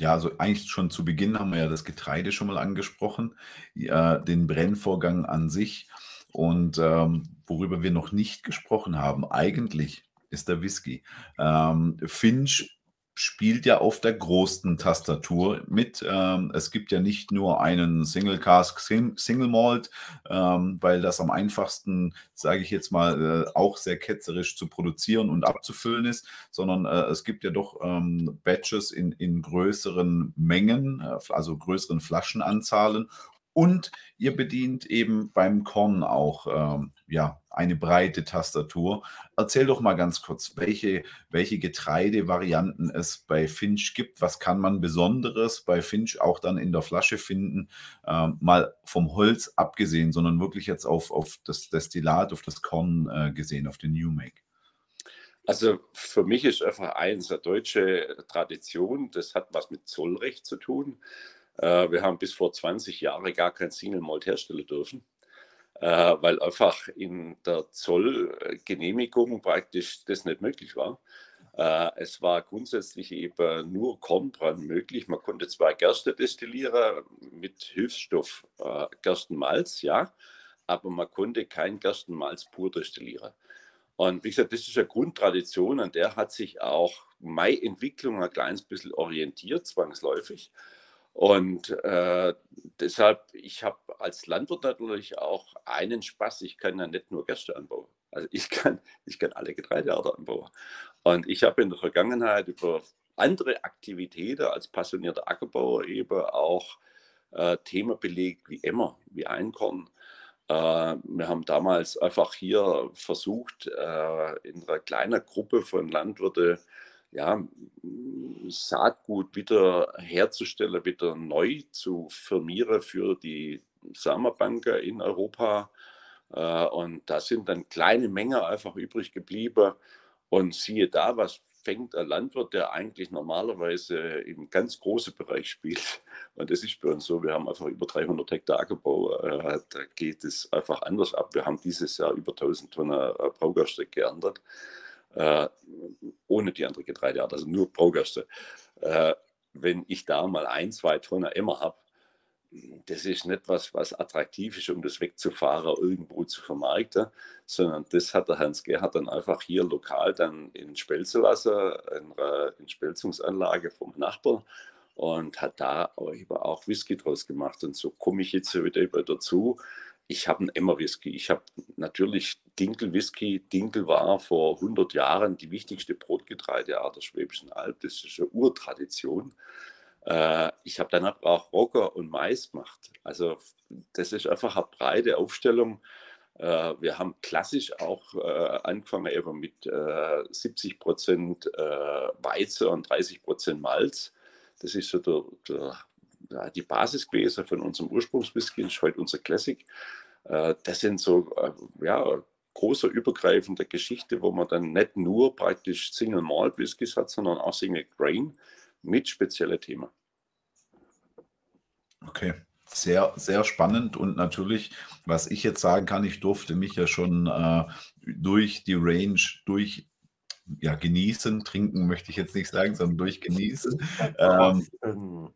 ja, also eigentlich schon zu Beginn haben wir ja das Getreide schon mal angesprochen, ja, den Brennvorgang an sich. Und ähm, worüber wir noch nicht gesprochen haben, eigentlich ist der Whisky. Ähm, Finch spielt ja auf der großen Tastatur mit. Ähm, es gibt ja nicht nur einen Single Cask Single Malt, ähm, weil das am einfachsten, sage ich jetzt mal, äh, auch sehr ketzerisch zu produzieren und abzufüllen ist, sondern äh, es gibt ja doch ähm, Batches in, in größeren Mengen, äh, also größeren Flaschenanzahlen und ihr bedient eben beim Korn auch ähm, ja, eine breite Tastatur. Erzähl doch mal ganz kurz, welche, welche Getreidevarianten es bei Finch gibt. Was kann man Besonderes bei Finch auch dann in der Flasche finden? Ähm, mal vom Holz abgesehen, sondern wirklich jetzt auf, auf das Destillat, auf das Korn äh, gesehen, auf den New Make. Also für mich ist einfach eins eine deutsche Tradition, das hat was mit Zollrecht zu tun. Äh, wir haben bis vor 20 Jahren gar kein Single Malt herstellen dürfen, äh, weil einfach in der Zollgenehmigung praktisch das nicht möglich war. Äh, es war grundsätzlich eben nur Kornbrand möglich. Man konnte zwar Gerste destillieren mit Hilfsstoff Gerstenmalz, ja, aber man konnte kein Gerstenmalz pur destillieren. Und wie gesagt, das ist eine Grundtradition, an der hat sich auch meine Entwicklung ein kleines bisschen orientiert, zwangsläufig. Und äh, deshalb, ich habe als Landwirt natürlich auch einen Spaß. Ich kann ja nicht nur Gerste anbauen. Also ich kann, ich kann alle Getreidearten anbauen. Und ich habe in der Vergangenheit über andere Aktivitäten als passionierter Ackerbauer eben auch äh, Themen belegt wie Emmer, wie Einkorn. Äh, wir haben damals einfach hier versucht, äh, in einer kleinen Gruppe von Landwirten ja, Saatgut wieder herzustellen, wieder neu zu firmieren für die Samenbanker in Europa. Äh, und da sind dann kleine Mengen einfach übrig geblieben. Und siehe da, was fängt ein Landwirt, der eigentlich normalerweise im ganz großen Bereich spielt. <laughs> Und das ist bei uns so, wir haben einfach über 300 Hektar Ackerbau, äh, da geht es einfach anders ab. Wir haben dieses Jahr über 1000 Tonnen äh, Braugerste geerntet äh, ohne die andere Getreideart, also nur Braugerste. Äh, wenn ich da mal ein, zwei Tonnen immer habe, das ist nicht was, was attraktiv ist, um das wegzufahren, irgendwo zu vermarkten, sondern das hat der Hans Gerhard dann einfach hier lokal dann in Spelze lassen, in einer Entspelzungsanlage vom Nachbar und hat da auch Whisky draus gemacht. Und so komme ich jetzt wieder dazu, ich habe einen Emmer-Whisky. Ich habe natürlich Dinkel-Whisky. Dinkel war vor 100 Jahren die wichtigste Brotgetreideart der Schwäbischen Alb. Das ist eine Urtradition. Äh, ich habe dann auch Rocker und Mais gemacht. Also das ist einfach eine breite Aufstellung. Äh, wir haben klassisch auch äh, angefangen eben mit 70 Prozent Weizen und 30 Prozent Malz. Das ist so der, der die Basis gewesen von unserem Ursprungswhisky, ist heute unser Classic. Äh, das sind so äh, ja, große übergreifende Geschichte, wo man dann nicht nur praktisch Single Malt Whiskys hat, sondern auch Single Grain mit speziellen Themen. Okay, sehr, sehr spannend und natürlich, was ich jetzt sagen kann, ich durfte mich ja schon äh, durch die Range durch ja, genießen, trinken möchte ich jetzt nicht sagen, sondern durch genießen. <laughs> ähm, <laughs>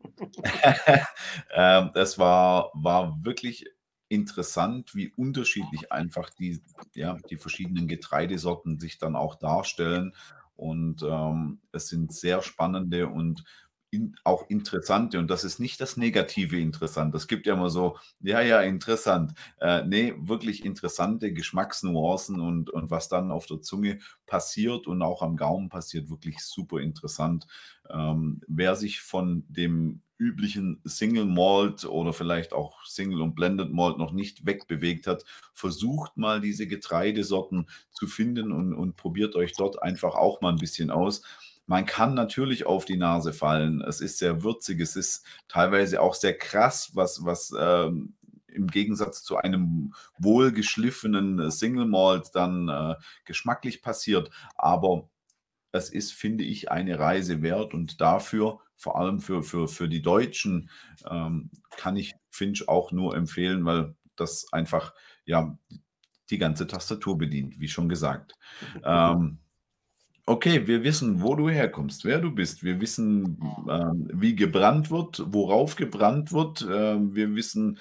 ähm, das war, war wirklich interessant, wie unterschiedlich einfach die, ja, die verschiedenen Getreidesorten sich dann auch darstellen. Und ähm, es sind sehr spannende und in, auch interessante, und das ist nicht das negative interessant. Es gibt ja immer so, ja, ja, interessant. Äh, nee, wirklich interessante Geschmacksnuancen und, und was dann auf der Zunge passiert und auch am Gaumen passiert, wirklich super interessant. Ähm, wer sich von dem üblichen Single Malt oder vielleicht auch Single und Blended Malt noch nicht wegbewegt hat, versucht mal diese Getreidesorten zu finden und, und probiert euch dort einfach auch mal ein bisschen aus. Man kann natürlich auf die Nase fallen. Es ist sehr würzig, es ist teilweise auch sehr krass, was, was ähm, im Gegensatz zu einem wohlgeschliffenen Single Malt dann äh, geschmacklich passiert. Aber es ist, finde ich, eine Reise wert und dafür, vor allem für, für, für die Deutschen, ähm, kann ich Finch auch nur empfehlen, weil das einfach ja die ganze Tastatur bedient, wie schon gesagt. <laughs> Ähm, Okay, wir wissen, wo du herkommst, wer du bist. Wir wissen, ähm, wie gebrannt wird, worauf gebrannt wird. Ähm, wir wissen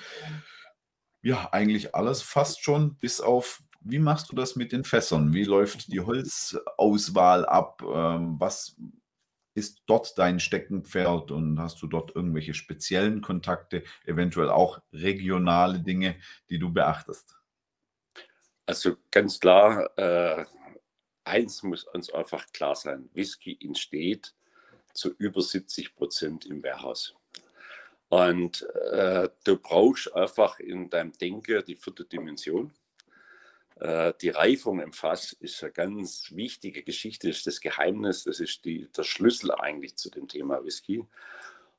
ja eigentlich alles fast schon, bis auf, wie machst du das mit den Fässern? Wie läuft die Holzauswahl ab? Ähm, was ist dort dein Steckenpferd und hast du dort irgendwelche speziellen Kontakte, eventuell auch regionale Dinge, die du beachtest? Also ganz klar, äh, eins muss uns einfach klar sein, Whisky entsteht zu über 70 Prozent im Warehouse. Und äh, du brauchst einfach in deinem Denken die vierte Dimension. Äh, die Reifung im Fass ist eine ganz wichtige Geschichte, ist das Geheimnis, das ist die, der Schlüssel eigentlich zu dem Thema Whisky.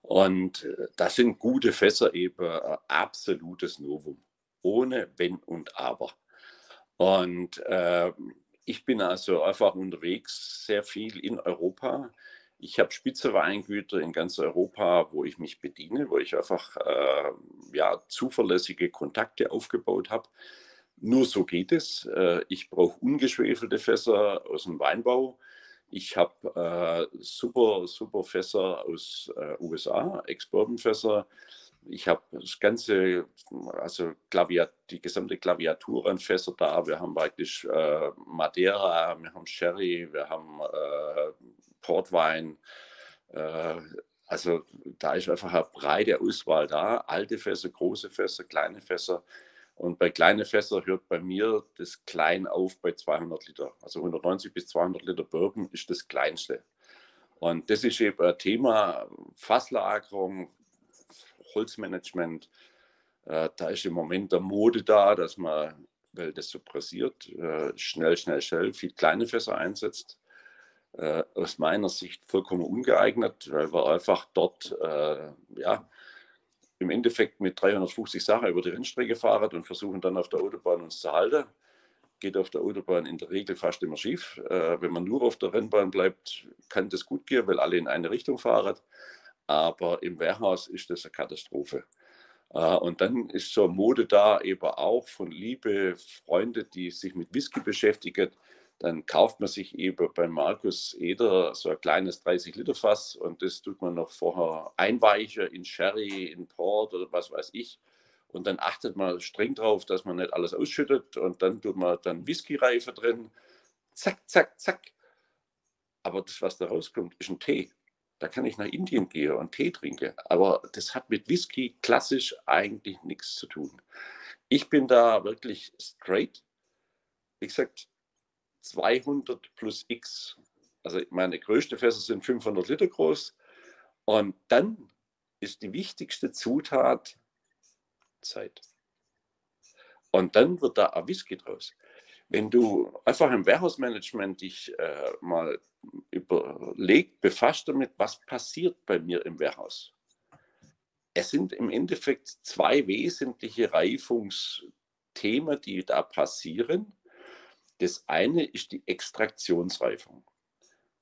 Und äh, das sind gute Fässer eben ein absolutes Novum, ohne Wenn und Aber. Und äh, ich bin also einfach unterwegs, sehr viel in Europa. Ich habe Spitze in ganz Europa, wo ich mich bediene, wo ich einfach äh, ja, zuverlässige Kontakte aufgebaut habe. Nur so geht es. Äh, ich brauche ungeschwefelte Fässer aus dem Weinbau. Ich habe äh, super, super Fässer aus äh, USA, Exportenfässer. Ich habe das ganze, also Klaviat, die gesamte Klaviatur an Fässer da. Wir haben praktisch äh, Madeira, wir haben Sherry, wir haben äh, Portwein. Äh, also da ist einfach eine breite Auswahl da. Alte Fässer, große Fässer, kleine Fässer. Und bei kleinen Fässer hört bei mir das Klein auf bei 200 Liter. Also 190 bis 200 Liter Bourbon ist das kleinste. Und das ist eben ein Thema Fasslagerung, Holzmanagement. Äh, da ist im Moment der Mode da, dass man, weil das so pressiert, äh, schnell, schnell, schnell viel kleine Fässer einsetzt. Äh, aus meiner Sicht vollkommen ungeeignet, weil wir einfach dort äh, ja, im Endeffekt mit 350 Sachen über die Rennstrecke fahren und versuchen dann auf der Autobahn uns zu halten. Geht auf der Autobahn in der Regel fast immer schief. Äh, wenn man nur auf der Rennbahn bleibt, kann das gut gehen, weil alle in eine Richtung fahren. Aber im Warehouse ist das eine Katastrophe. Äh, und dann ist so Mode da eben auch von liebe Freunde, die sich mit Whisky beschäftigen. Dann kauft man sich eben bei Markus Eder so ein kleines 30-Liter-Fass und das tut man noch vorher einweichen in Sherry, in Port oder was weiß ich. Und dann achtet man streng drauf, dass man nicht alles ausschüttet und dann tut man dann Whisky-Reife drin. Zack, zack, zack. Aber das, was da rauskommt, ist ein Tee. Da kann ich nach Indien gehen und Tee trinken. Aber das hat mit Whisky klassisch eigentlich nichts zu tun. Ich bin da wirklich straight. Wie gesagt, 200 plus X. Also meine größten Fässer sind 500 Liter groß. Und dann ist die wichtigste Zutat Zeit. Und dann wird da ein Whisky draus. Wenn du einfach im Warehouse-Management dich äh, mal überlegt, befasst damit, was passiert bei mir im Warehouse. Es sind im Endeffekt zwei wesentliche Reifungsthemen, die da passieren. Das eine ist die Extraktionsreifung.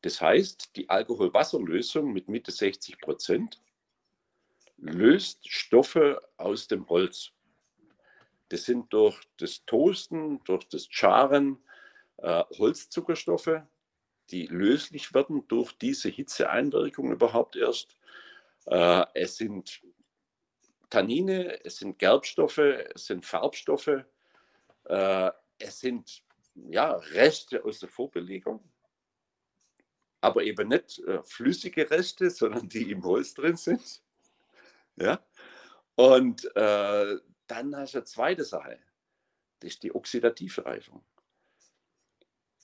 Das heißt, die Alkoholwasserlösung mit Mitte 60 Prozent löst Stoffe aus dem Holz. Das sind durch das Toasten, durch das Charen äh, Holzzuckerstoffe, die löslich werden durch diese Hitzeeinwirkung überhaupt erst. Äh, es sind Tannine, es sind Gerbstoffe, es sind Farbstoffe, äh, es sind ja, Reste aus der Vorbelegung, aber eben nicht äh, flüssige Reste, sondern die im Holz drin sind. Ja? Und äh, dann hast du eine zweite Sache, das ist die oxidative Reifung.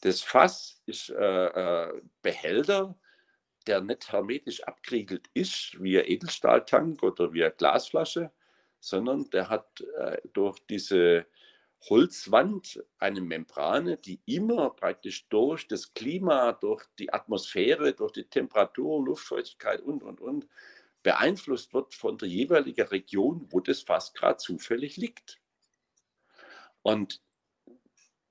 Das Fass ist äh, äh, Behälter, der nicht hermetisch abgeriegelt ist, wie ein Edelstahltank oder wie eine Glasflasche, sondern der hat äh, durch diese Holzwand eine Membrane, die immer praktisch durch das Klima, durch die Atmosphäre, durch die Temperatur, Luftfeuchtigkeit und, und, und beeinflusst wird von der jeweiligen Region, wo das Fass gerade zufällig liegt. Und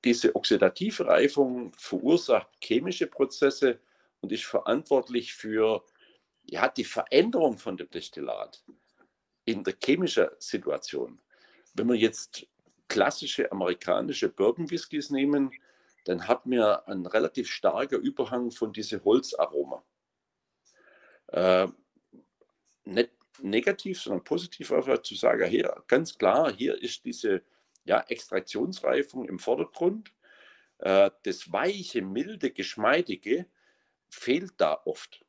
diese oxidative Reifung verursacht chemische Prozesse und ist verantwortlich für ja, die Veränderung von dem Destillat in der chemischen Situation. Wenn wir jetzt klassische amerikanische Bourbon Whiskys nehmen, dann hat mir ein relativ starker Überhang von diese Holzaroma. Äh, nicht negativ, sondern positiv einfach zu sagen, hier ganz klar, hier ist diese ja, Extraktionsreifung im Vordergrund. Äh, das weiche, milde, geschmeidige fehlt da oft.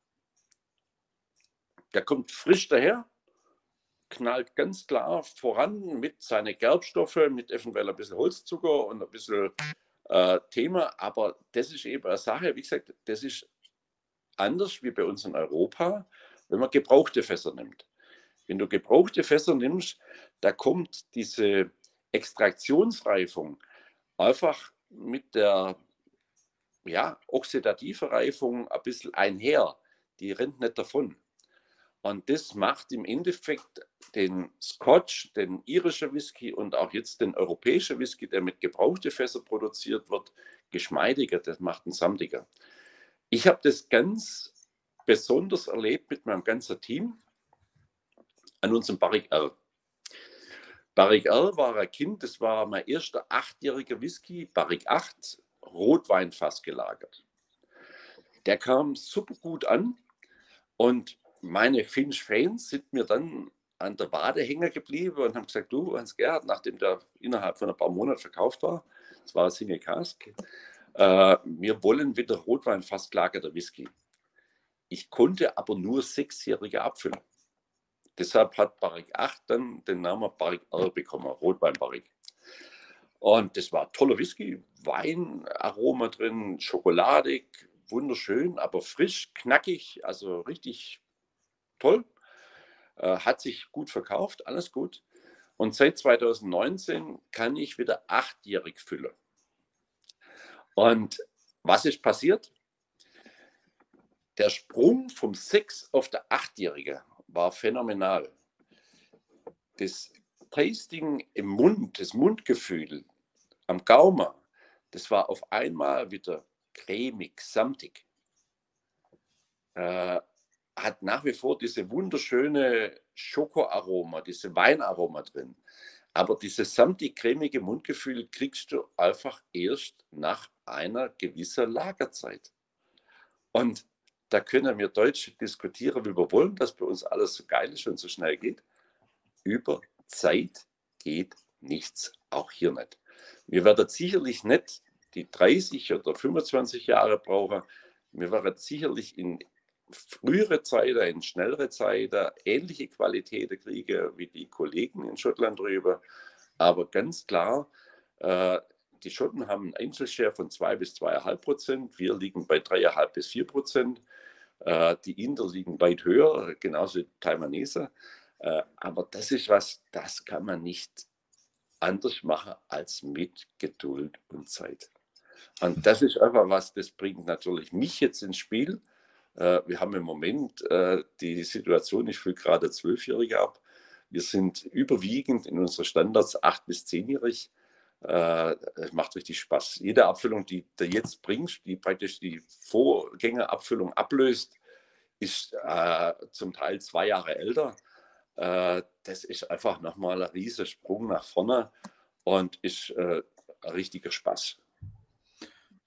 Der kommt frisch daher, knallt ganz klar voran mit seinen Gerbstoffe, mit eventuell ein bisschen Holzzucker und ein bisschen äh, Thema. Aber das ist eben eine Sache, wie gesagt, das ist anders wie bei uns in Europa, wenn man gebrauchte Fässer nimmt. Wenn du gebrauchte Fässer nimmst, da kommt diese Extraktionsreifung einfach mit der ja, oxidative Reifung ein bisschen einher. Die rennt nicht davon. Und das macht im Endeffekt den Scotch, den irischen Whisky und auch jetzt den europäischen Whisky, der mit gebrauchten Fässer produziert wird, geschmeidiger. Das macht ihn samtiger. Ich habe das ganz besonders erlebt mit meinem ganzen Team an unserem Barrique R. Barrique R war ein Kind, das war mein erster achtjähriger Whisky, Barrique 8, Rotweinfass gelagert. Der kam super gut an und meine Finch-Fans sind mir dann an der Wade hängen geblieben und haben gesagt, du Hans-Gerhard, nachdem der innerhalb von ein paar Monaten verkauft war, das war ein Single Cask, äh, wir wollen wieder Rotwein fast gelagerter Whisky. Ich konnte aber nur Sechsjährige abfüllen. Deshalb hat Barrique 8 dann den Namen Barrique R bekommen, Rotwein Barrique. Und das war toller Whisky, Weinaroma drin, schokoladig, wunderschön, aber frisch, knackig, also richtig toll. Äh, hat sich gut verkauft, alles gut. Und seit 2019 kann ich wieder achtjährig füllen. Und was ist passiert? Der Sprung vom 6 auf der 8-Jährige war phänomenal. Das Tasting im Mund, das Mundgefühl am Gaumen, das war auf einmal wieder cremig, samtig. Äh, hat nach wie vor diese wunderschöne Schokoaroma, diese Weinaroma drin. Aber dieses samtig cremige Mundgefühl kriegst du einfach erst nach einer gewissen Lagerzeit. Und da können wir Deutsche diskutieren, wie wir wollen, dass bei uns alles so geil ist und so schnell geht. Über Zeit geht nichts, auch hier nicht. Wir werden sicherlich nicht die 30 oder 25 Jahre brauchen. Wir werden sicherlich in frühere Zeiten, in schnellere Zeiten ähnliche Qualitäten kriegen wie die Kollegen in Schottland drüber. Aber ganz klar, äh, die Schotten haben einen Einzelshare von 2 bis 2,5 Prozent. Wir liegen bei 3,5 bis 4 Prozent. Äh, die Inder liegen weit höher, genauso die Taiwanese. Äh, aber das ist was, das kann man nicht anders machen als mit Geduld und Zeit. Und das ist einfach was, das bringt natürlich mich jetzt ins Spiel. Äh, wir haben im Moment die Situation, ich fülle gerade Zwölfjährige ab. Wir sind überwiegend in unseren Standards acht bis zehnjährig. Es macht richtig Spaß. Jede Abfüllung, die du jetzt bringst, die praktisch die Vorgängerabfüllung ablöst, ist äh, zum Teil zwei Jahre älter. Äh, das ist einfach nochmal ein riesiger Sprung nach vorne und ist äh, ein richtiger Spaß.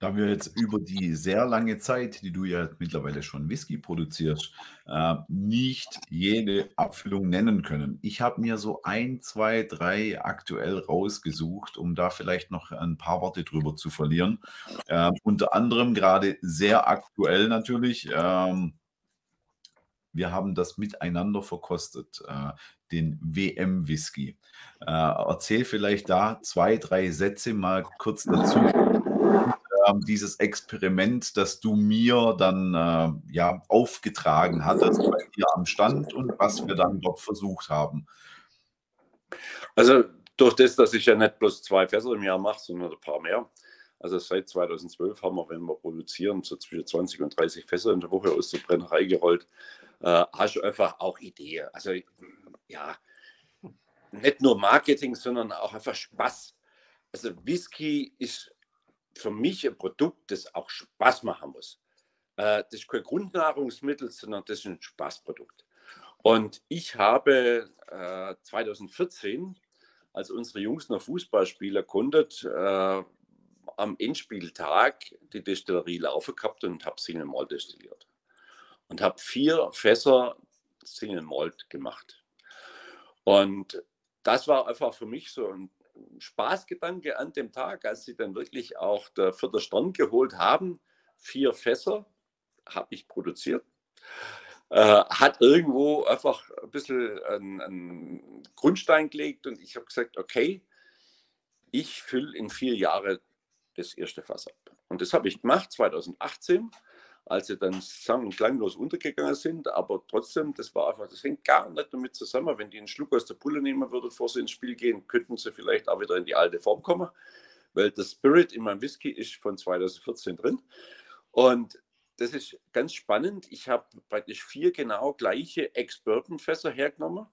Da wir jetzt über die sehr lange Zeit, die du ja mittlerweile schon Whisky produzierst, äh, nicht jede Abfüllung nennen können. Ich habe mir so ein, zwei, drei aktuell rausgesucht, um da vielleicht noch ein paar Worte drüber zu verlieren. Äh, unter anderem gerade sehr aktuell natürlich. Ähm, wir haben das miteinander verkostet, äh, den WM-Whisky. Äh, erzähl vielleicht da zwei, drei Sätze mal kurz dazu ähm, dieses Experiment, das du mir dann äh, ja aufgetragen hattest bei dir am Stand und was wir dann dort versucht haben. Also durch das, dass ich ja nicht bloß zwei Fässer im Jahr mache, sondern ein paar mehr. Also seit 2012 haben wir, wenn wir produzieren, so zwischen 20 und 30 Fässer in der Woche aus der Brennerei gerollt. Äh, hast du einfach auch Ideen. Also ja, nicht nur Marketing, sondern auch einfach Spaß. Also Whisky ist für mich ein Produkt, das auch Spaß machen muss. Äh, das ist kein Grundnahrungsmittel, sondern das ist ein Spaßprodukt. Und ich habe äh, 2014, als unsere Jungs noch Fußball spielen konnten, äh, am Endspieltag die Destillerie laufen gehabt und habe Single Malt destilliert. Und habe vier Fässer Single Malt gemacht. Und das war einfach für mich so ein Spaßgedanke an dem Tag, als sie dann wirklich auch der vierte Stern geholt haben. Vier Fässer habe ich produziert. Äh, hat irgendwo einfach ein bisschen einen, Grundstein gelegt und ich habe gesagt, okay, ich fülle in vier Jahre das erste Fass ab. Und das habe ich gemacht 2018 als sie dann sang- und klanglos untergegangen sind. Aber trotzdem, das war einfach, das hängt gar nicht damit zusammen. Wenn die einen Schluck aus der Pulle nehmen würden, bevor sie ins Spiel gehen, könnten sie vielleicht auch wieder in die alte Form kommen. Weil der Spirit in meinem Whisky ist von 2014 drin. Und das ist ganz spannend. Ich habe praktisch vier genau gleiche Ex-Bourbon-Fässer hergenommen.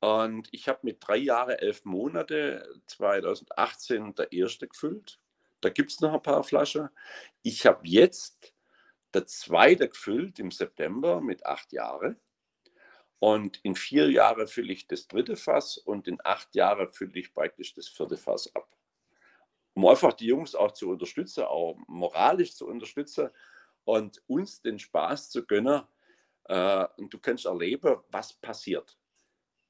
Und ich habe mit drei Jahren, elf Monate 2018 der erste gefüllt. Da gibt es noch ein paar Flaschen. Ich habe jetzt der zweite gefüllt im September mit acht Jahren. Und in vier Jahren fülle ich das dritte Fass und in acht Jahren fülle ich praktisch das vierte Fass ab. Um einfach die Jungs auch zu unterstützen, auch moralisch zu unterstützen und uns den Spaß zu gönnen. Äh, und du kannst erleben, was passiert.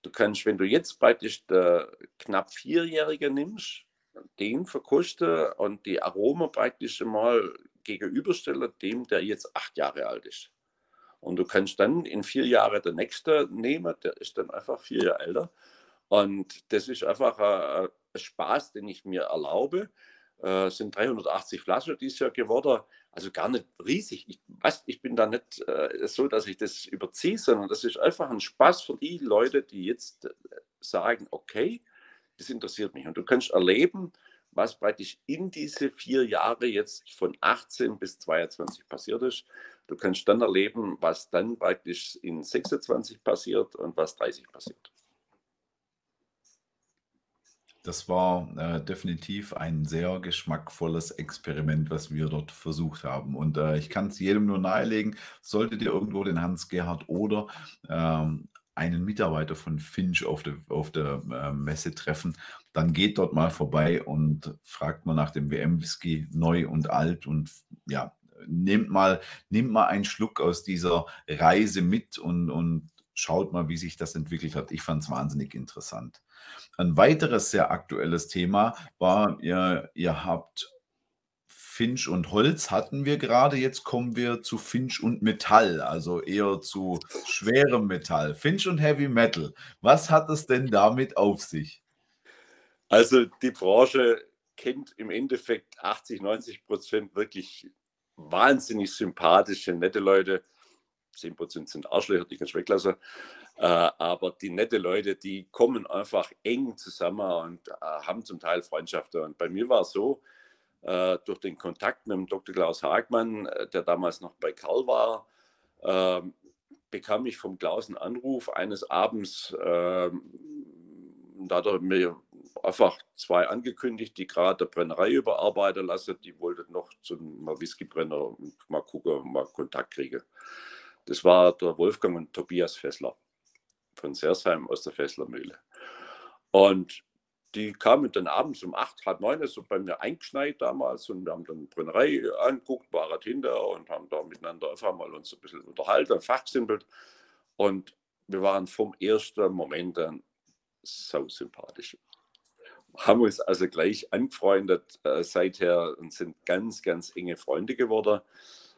Du kannst, wenn du jetzt praktisch der knapp Vierjährige nimmst, den verkosten und die Aromen praktisch mal gegenüberstellen dem, der jetzt acht Jahre alt ist. Und du kannst dann in vier Jahren der nächste nehmen, der ist dann einfach vier Jahre älter. Und das ist einfach ein, Spaß, den ich mir erlaube. Äh, es sind 380 Flaschen dieses Jahr geworden. Also gar nicht riesig. Ich, weiß, ich bin da nicht äh, so, dass ich das überziehe, sondern das ist einfach ein Spaß für die Leute, die jetzt sagen, okay, das interessiert mich. Und du kannst erleben, was praktisch in diese vier Jahre jetzt von 18 bis 22 passiert ist. Du kannst dann erleben, was dann praktisch in 26 passiert und was 30 passiert. Das war äh, definitiv ein sehr geschmackvolles Experiment, was wir dort versucht haben. Und äh, ich kann es jedem nur nahelegen, solltet ihr irgendwo den Hans-Gerhard oder ähm, einen Mitarbeiter von Finch auf der, auf der äh, Messe treffen, dann geht dort mal vorbei und fragt mal nach dem WM-Whisky neu und alt und ja, nehmt mal, nehmt mal einen Schluck aus dieser Reise mit und, und schaut mal, wie sich das entwickelt hat. Ich fand es wahnsinnig interessant. Ein weiteres sehr aktuelles Thema war, ihr, ihr habt Finch und Holz hatten wir gerade. Jetzt kommen wir zu Finch und Metall, also eher zu schwerem Metall. Finch und Heavy Metal. Was hat es denn damit auf sich? Also die Branche kennt im Endeffekt 80, 90 Prozent wirklich wahnsinnig sympathische, nette Leute. 10 Prozent sind Arschlöcher, die kannst du weglassen. Äh, aber die nette Leute, die kommen einfach eng zusammen und äh, haben zum Teil Freundschaften. Und bei mir war es so, durch den Kontakt mit dem Dr. Klaus Hagmann, äh, der damals noch bei Karl war, ähm, bekam ich vom Klaus einen Anruf eines Abends. Ähm, da hat er mir einfach zwei angekündigt, die gerade der Brennerei überarbeiten lassen. Die wollten noch zum Whiskybrenner mal gucken, mal Kontakt kriegen. Das war der Wolfgang und Tobias Fessler von Sersheim aus der Fesslermühle. Und die kamen dann abends um acht, halb neun, so bei mir eingeschneit damals und wir haben dann Brennerei angeguckt, waren hinter und haben da miteinander einfach mal uns ein bisschen unterhalten, fachsimpelt. Und wir waren vom ersten Moment an so sympathisch. Haben uns also gleich angefreundet äh, seither und sind ganz, ganz enge Freunde geworden.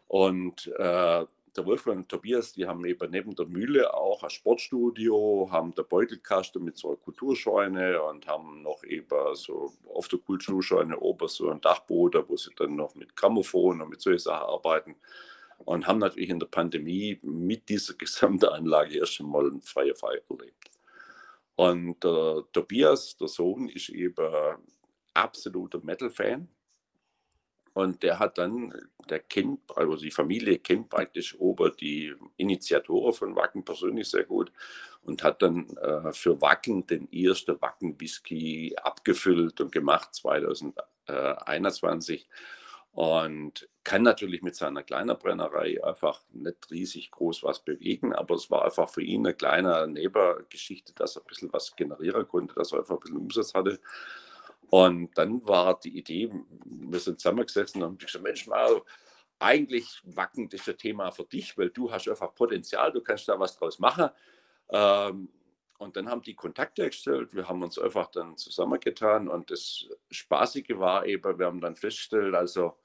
Und äh, der Wolfgang und Tobias, die haben eben neben der Mühle auch ein Sportstudio, haben der Beutelkasten mit so einer Kulturscheune und haben noch eben so auf der Kulturscheune oben so ein Dachboden, wo sie dann noch mit Grammophon und mit solchen Sachen arbeiten und haben natürlich in der Pandemie mit dieser <laughs> gesamten Anlage erst einmal einen freien Fall erlebt. Und der Tobias, der Sohn, ist eben absoluter Metal-Fan und der hat dann, der kennt, also die Familie kennt praktisch Ober die Initiatoren von Wacken persönlich sehr gut und hat dann äh, für Wacken den ersten Wacken-Whisky abgefüllt und gemacht 2021 und kann natürlich mit seiner kleinen Brennerei einfach nicht riesig groß was bewegen, aber es war einfach für ihn eine kleine Nebengeschichte, dass er ein bisschen was generieren konnte, dass er einfach ein bisschen Umsatz hatte. Und dann war die Idee, wir sind zusammengesetzt und haben gesagt, Mensch, mal, eigentlich Wacken das ist ein Thema für dich, weil du hast einfach Potenzial, du kannst da was draus machen. Ähm, und dann haben die Kontakte gestellt, wir haben uns einfach dann zusammengetan und das Spaßige war eben, wir haben dann festgestellt, also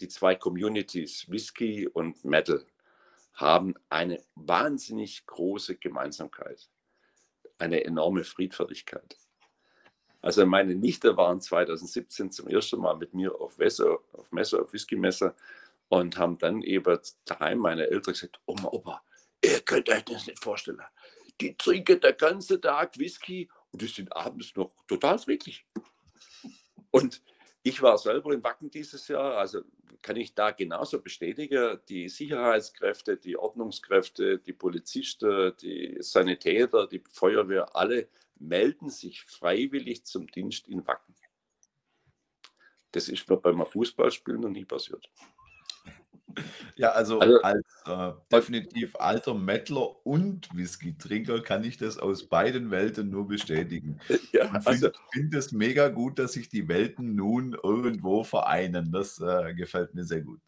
die zwei Communities, Whisky und Metal, haben eine wahnsinnig große Gemeinsamkeit, eine enorme Friedfertigkeit. Also meine Nichte waren 2017 zum ersten Mal mit mir auf Messe, auf Messe, auf Whisky-Messe und haben dann eben daheim meine Eltern gesagt, Oma, Opa, ihr könnt euch das nicht vorstellen. Die trinken den ganzen Tag Whisky und die sind abends noch total friedlich. Und ich war selber in Wacken dieses Jahr, also kann ich da genauso bestätigen, die Sicherheitskräfte, die Ordnungskräfte, die Polizisten, die Sanitäter, die Feuerwehr, alle melden sich freiwillig zum Dienst in Wacken. Das ist mir beim Fußballspielen noch nie passiert. Ja, also, also als äh, definitiv alter Mettler und Whisky-Trinker kann ich das aus beiden Welten nur bestätigen. <laughs> Ja, ich finde also, find es mega gut, dass sich die Welten nun irgendwo vereinen. Das äh, gefällt mir sehr gut.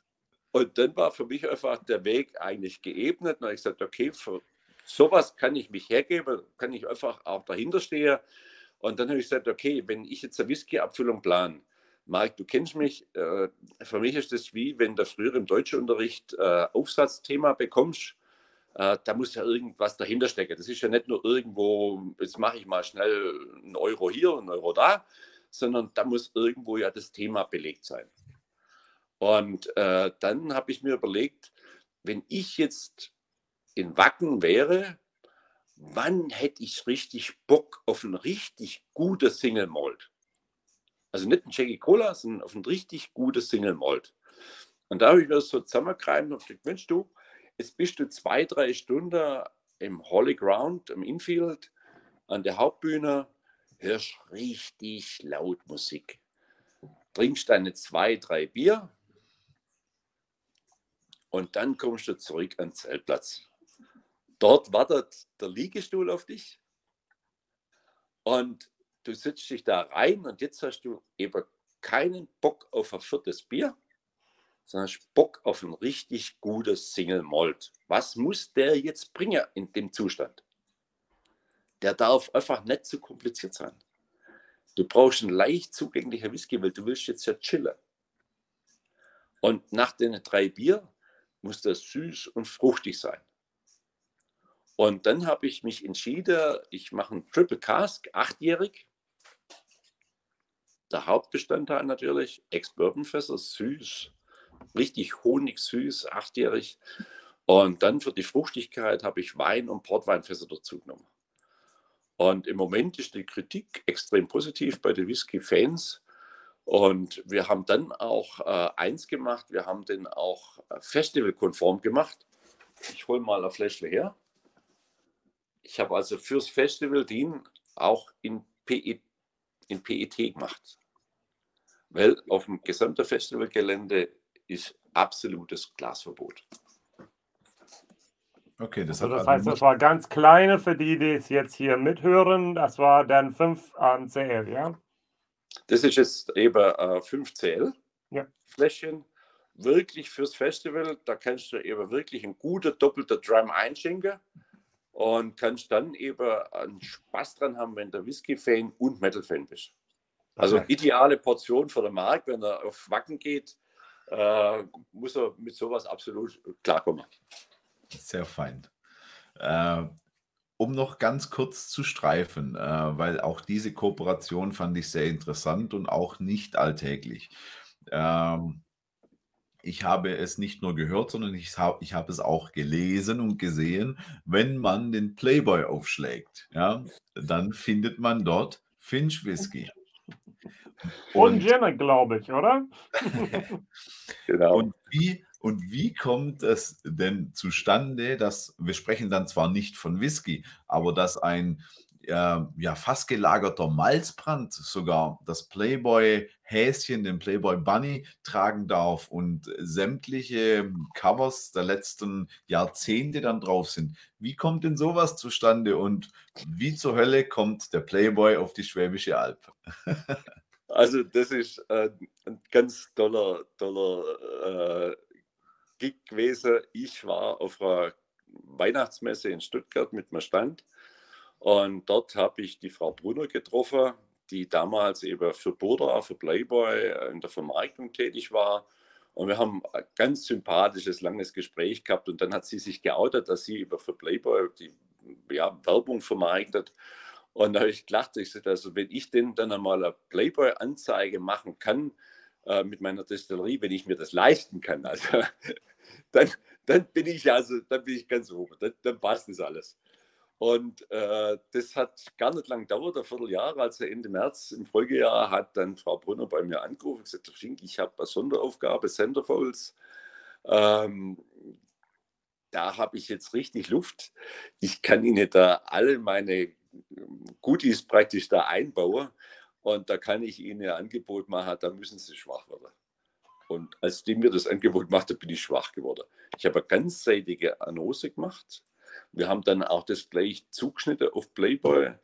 Und dann war für mich einfach der Weg eigentlich geebnet. Und ich gesagt, okay, für sowas kann ich mich hergeben, kann ich einfach auch dahinter stehen. Und dann habe ich gesagt, okay, wenn ich jetzt eine Whisky-Abfüllung plane, Marc, du kennst mich, äh, für mich ist das wie, wenn du früher im Deutschunterricht äh, Aufsatzthema bekommst, äh, da muss ja irgendwas dahinter stecken. Das ist ja nicht nur irgendwo, jetzt mache ich mal schnell einen Euro hier, einen Euro da, sondern da muss irgendwo ja das Thema belegt sein. Und äh, dann habe ich mir überlegt, wenn ich jetzt in Wacken wäre wann hätte ich richtig Bock auf ein richtig gutes Single Malt? Also nicht ein Jackie Cola, sondern auf ein richtig gutes Single Malt. Und da habe ich mir das so zusammengereimt und gesagt, Mensch, du, jetzt bist du zwei, drei Stunden im Holy Ground, im Infield, an der Hauptbühne, hörst richtig laut Musik. Trinkst deine zwei, drei Bier und dann kommst du zurück an den Zeltplatz. Dort wartet der Liegestuhl auf dich und du sitzt dich da rein und jetzt hast du eben keinen Bock auf ein viertes Bier, sondern hast Bock auf ein richtig gutes Single Malt. Was muss der jetzt bringen in dem Zustand? Der darf einfach nicht zu kompliziert sein. Du brauchst einen leicht zugänglichen Whisky, weil du willst jetzt ja chillen. Und nach den drei Bier muss das süß und fruchtig sein. Und dann habe ich mich entschieden, ich mache einen Triple Cask, achtjährig. Der Hauptbestandteil natürlich, Ex-Bourbon-Fässer, süß, richtig honigsüß, achtjährig. Und dann für die Fruchtigkeit habe ich Wein und Portweinfässer dazu genommen. Und im Moment ist die Kritik extrem positiv bei den Whisky-Fans. Und wir haben dann auch äh, eins gemacht, wir haben den auch äh, festivalkonform gemacht. Ich hole mal ein Fläschle her. Ich habe also fürs Festival den auch in, PE, in PET gemacht. Weil auf dem gesamten Festivalgelände ist absolutes Glasverbot. Okay, das, also das heißt, das war ganz kleine für die, die es jetzt hier mithören. Das war dann 5 ähm, CL, ja? Das ist jetzt eben äh, 5 CL ja. Fläschchen. Wirklich fürs Festival, da kannst du eben wirklich ein guter doppelter Drum einschenken und kannst dann eben einen Spaß dran haben, wenn du Whisky-Fan und Metal-Fan bist. Also ideale Portion für den Markt, wenn er auf Wacken geht, äh, muss er mit sowas absolut klarkommen. Sehr fein. Äh, um noch ganz kurz zu streifen, äh, weil auch diese Kooperation fand ich sehr interessant und auch nicht alltäglich. Ähm, ich habe es nicht nur gehört, sondern ich habe ich hab es auch gelesen und gesehen. Wenn man den Playboy aufschlägt, ja, dann findet man dort Finch Whisky. Und, und Jenner, glaube ich, oder? <laughs> genau. Und wie, und wie kommt es denn zustande, dass wir sprechen dann zwar nicht von Whisky, aber dass ein äh, ja, fast gelagerter Malzbrand sogar das Playboy-Häschen, den Playboy Bunny tragen darf und sämtliche Covers der letzten Jahrzehnte dann drauf sind. Wie kommt denn sowas zustande und wie zur Hölle kommt der Playboy auf die Schwäbische Alb? <laughs> Also das ist äh, ein ganz toller, toller äh, Gig gewesen. Ich war auf einer Weihnachtsmesse in Stuttgart mit meinem Stand und dort habe ich die Frau Brunner getroffen, die damals eben für Burda, für Playboy in der Vermarktung tätig war. Und wir haben ein ganz sympathisches, langes Gespräch gehabt. Und dann hat sie sich geoutet, dass sie über für Playboy die ja, Werbung vermarktet. Und da habe ich gelacht, ich sagte, also wenn ich denn dann einmal eine Playboy-Anzeige machen kann äh, mit meiner Destillerie, wenn ich mir das leisten kann, also, <laughs> dann, dann bin ich also, dann bin ich ganz oben, dann, dann passt das alles. Und äh, das hat gar nicht lang gedauert, ein Vierteljahr, also Ende März im Folgejahr hat dann Frau Brunner bei mir angerufen und gesagt, Fink, ich habe eine Sonderaufgabe, Centerfolds. Ähm, da habe ich jetzt richtig Luft. Ich kann Ihnen da alle meine Goodies praktisch da einbaue und da kann ich Ihnen ein Angebot machen, da müssen Sie schwach werden. Und als die mir das Angebot machte, bin ich schwach geworden. Ich habe eine ganzseitige Annose gemacht. Wir haben dann auch das gleich zugeschnitten auf Playboy. Äh,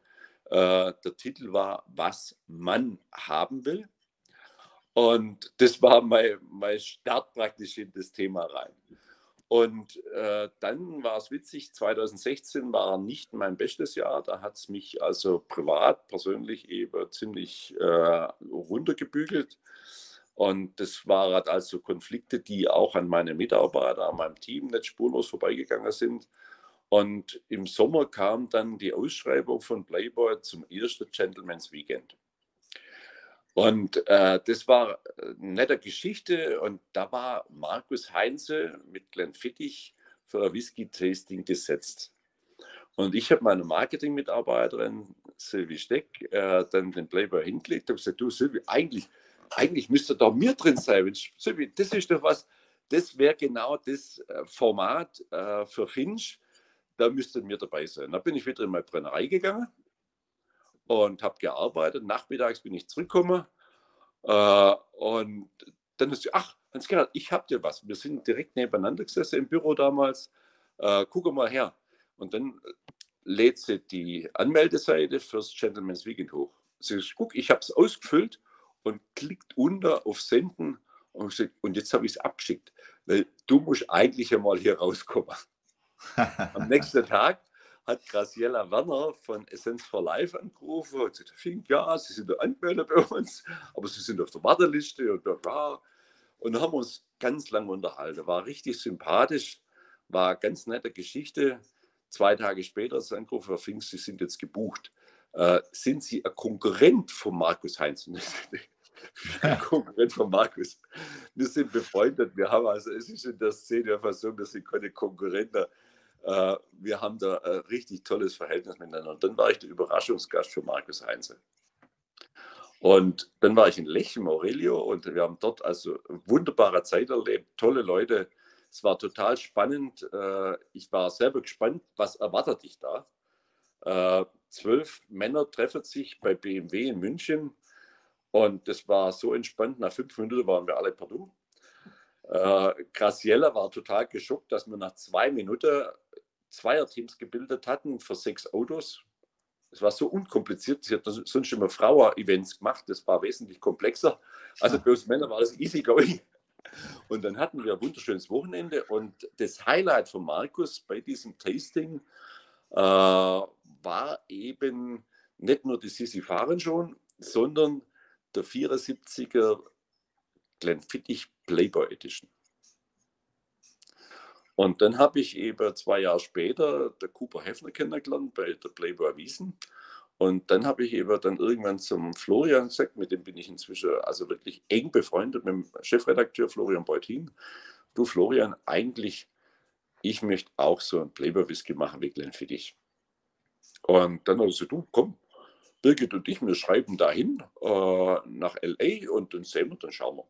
der Titel war Was man haben will. Und das war mein, mein Start praktisch in das Thema rein. Und äh, dann war es witzig, 2016 war nicht mein bestes Jahr. Da hat es mich also privat, persönlich eben ziemlich äh, runtergebügelt. Und das waren halt also Konflikte, die auch an meine Mitarbeiter, an meinem Team nicht spurlos vorbeigegangen sind. Und im Sommer kam dann die Ausschreibung von Playboy zum ersten Gentleman's Weekend. Und äh, das war eine nette Geschichte. Und da war Markus Heinze mit Glenn Fittich für ein Whisky-Tasting gesetzt. Und ich habe meine Marketing-Mitarbeiterin Silvi Steck äh, dann den Playboy hingelegt und gesagt, du Silvi, eigentlich, eigentlich müsste da mir drin sein. Silvi, das ist doch was, das wäre genau das äh, Format äh, für Finch, da müsste mir dabei sein. Da bin ich wieder in meine Brennerei gegangen und habe gearbeitet. Nachmittags bin ich zurückgekommen äh, und dann ist sie, ach, Hans-Gerhard, ich habe dir was. Wir sind direkt nebeneinander gesessen im Büro damals. Äh, guck mal her. Und dann lädt sie die Anmeldeseite fürs Gentleman's Weekend hoch. Sie sagt, guck, ich habe es ausgefüllt und klickt unter auf Senden und, sagt, und jetzt habe ich es abgeschickt, weil du musst eigentlich einmal hier rauskommen. Am nächsten Tag hat Graciela Werner von Essence for Life angerufen und gesagt, Fink, ja, Sie sind angemeldet bei uns, aber Sie sind auf der Warteliste und ja. Und dann haben uns ganz lange unterhalten. War richtig sympathisch, war eine ganz nette Geschichte. Zwei Tage später ist angerufen, Herr Fink, Sie sind jetzt gebucht. Äh, sind Sie ein Konkurrent von Markus Heinz? <laughs> ein Konkurrent von Markus. Wir sind befreundet. Wir haben also, es ist in der Szene einfach so, wir sind keine Konkurrenten. Äh, wir haben da ein richtig tolles Verhältnis miteinander. Und dann war ich der Überraschungsgast für Markus Heinze. Und dann war ich in Lech im Aurelio und wir haben dort also wunderbare Zeit erlebt, tolle Leute. Es war total spannend. Äh, ich war selber gespannt, was erwartet dich da. Äh, zwölf Männer treffen sich bei BMW in München und das war so entspannt. Nach fünf Minuten waren wir alle pardon. Äh, Graciella war total geschockt, dass wir nach zwei Minuten Zweierteams gebildet hatten für sechs Autos. Es war so unkompliziert. Sie hat sonst immer Frauer-Events gemacht. Das war wesentlich komplexer. Also bloß Männer war das easy going. Und dann hatten wir ein wunderschönes Wochenende. Und das Highlight von Markus bei diesem Tasting äh, war eben nicht nur die Sisi Fahren schon, sondern der 74er Glenfiddich Playboy Edition. Und dann habe ich eben zwei Jahre später der Cooper Heffner kennengelernt bei der Playboy Wiesen. Und dann habe ich eben dann irgendwann zum Florian gesagt, mit dem bin ich inzwischen also wirklich eng befreundet, mit dem Chefredakteur Florian Beutin. Du Florian, eigentlich, ich möchte auch so ein Playboy Whisky machen wie Glenfiddich. Und dann habe ich gesagt, du komm, Birgit und ich, wir schreiben dahin äh, nach LA und dann sehen wir, dann schauen wir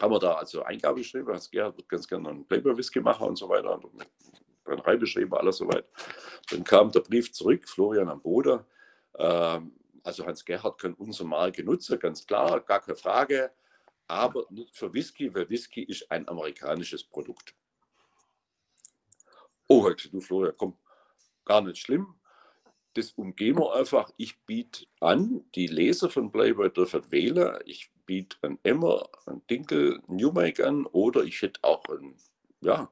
haben wir da also Eingabe geschrieben, Hans Gerhard wird ganz gerne einen Playboy-Whisky machen und so weiter. Und Brennerei beschrieben, alles soweit. Dann kam der Brief zurück, Florian am Boden. Ähm, also Hans Gerhard kann unsere Marke nutzen, ganz klar, gar keine Frage. Aber nicht für Whisky, weil Whisky ist ein amerikanisches Produkt. Oh, du Florian, komm, gar nicht schlimm. Das umgehen wir einfach. Ich biete an, die Leser von Playboy dürfen wählen. Ich biete ein Emmer, ein Dinkel, Newmake an oder ich hätte auch ein ja,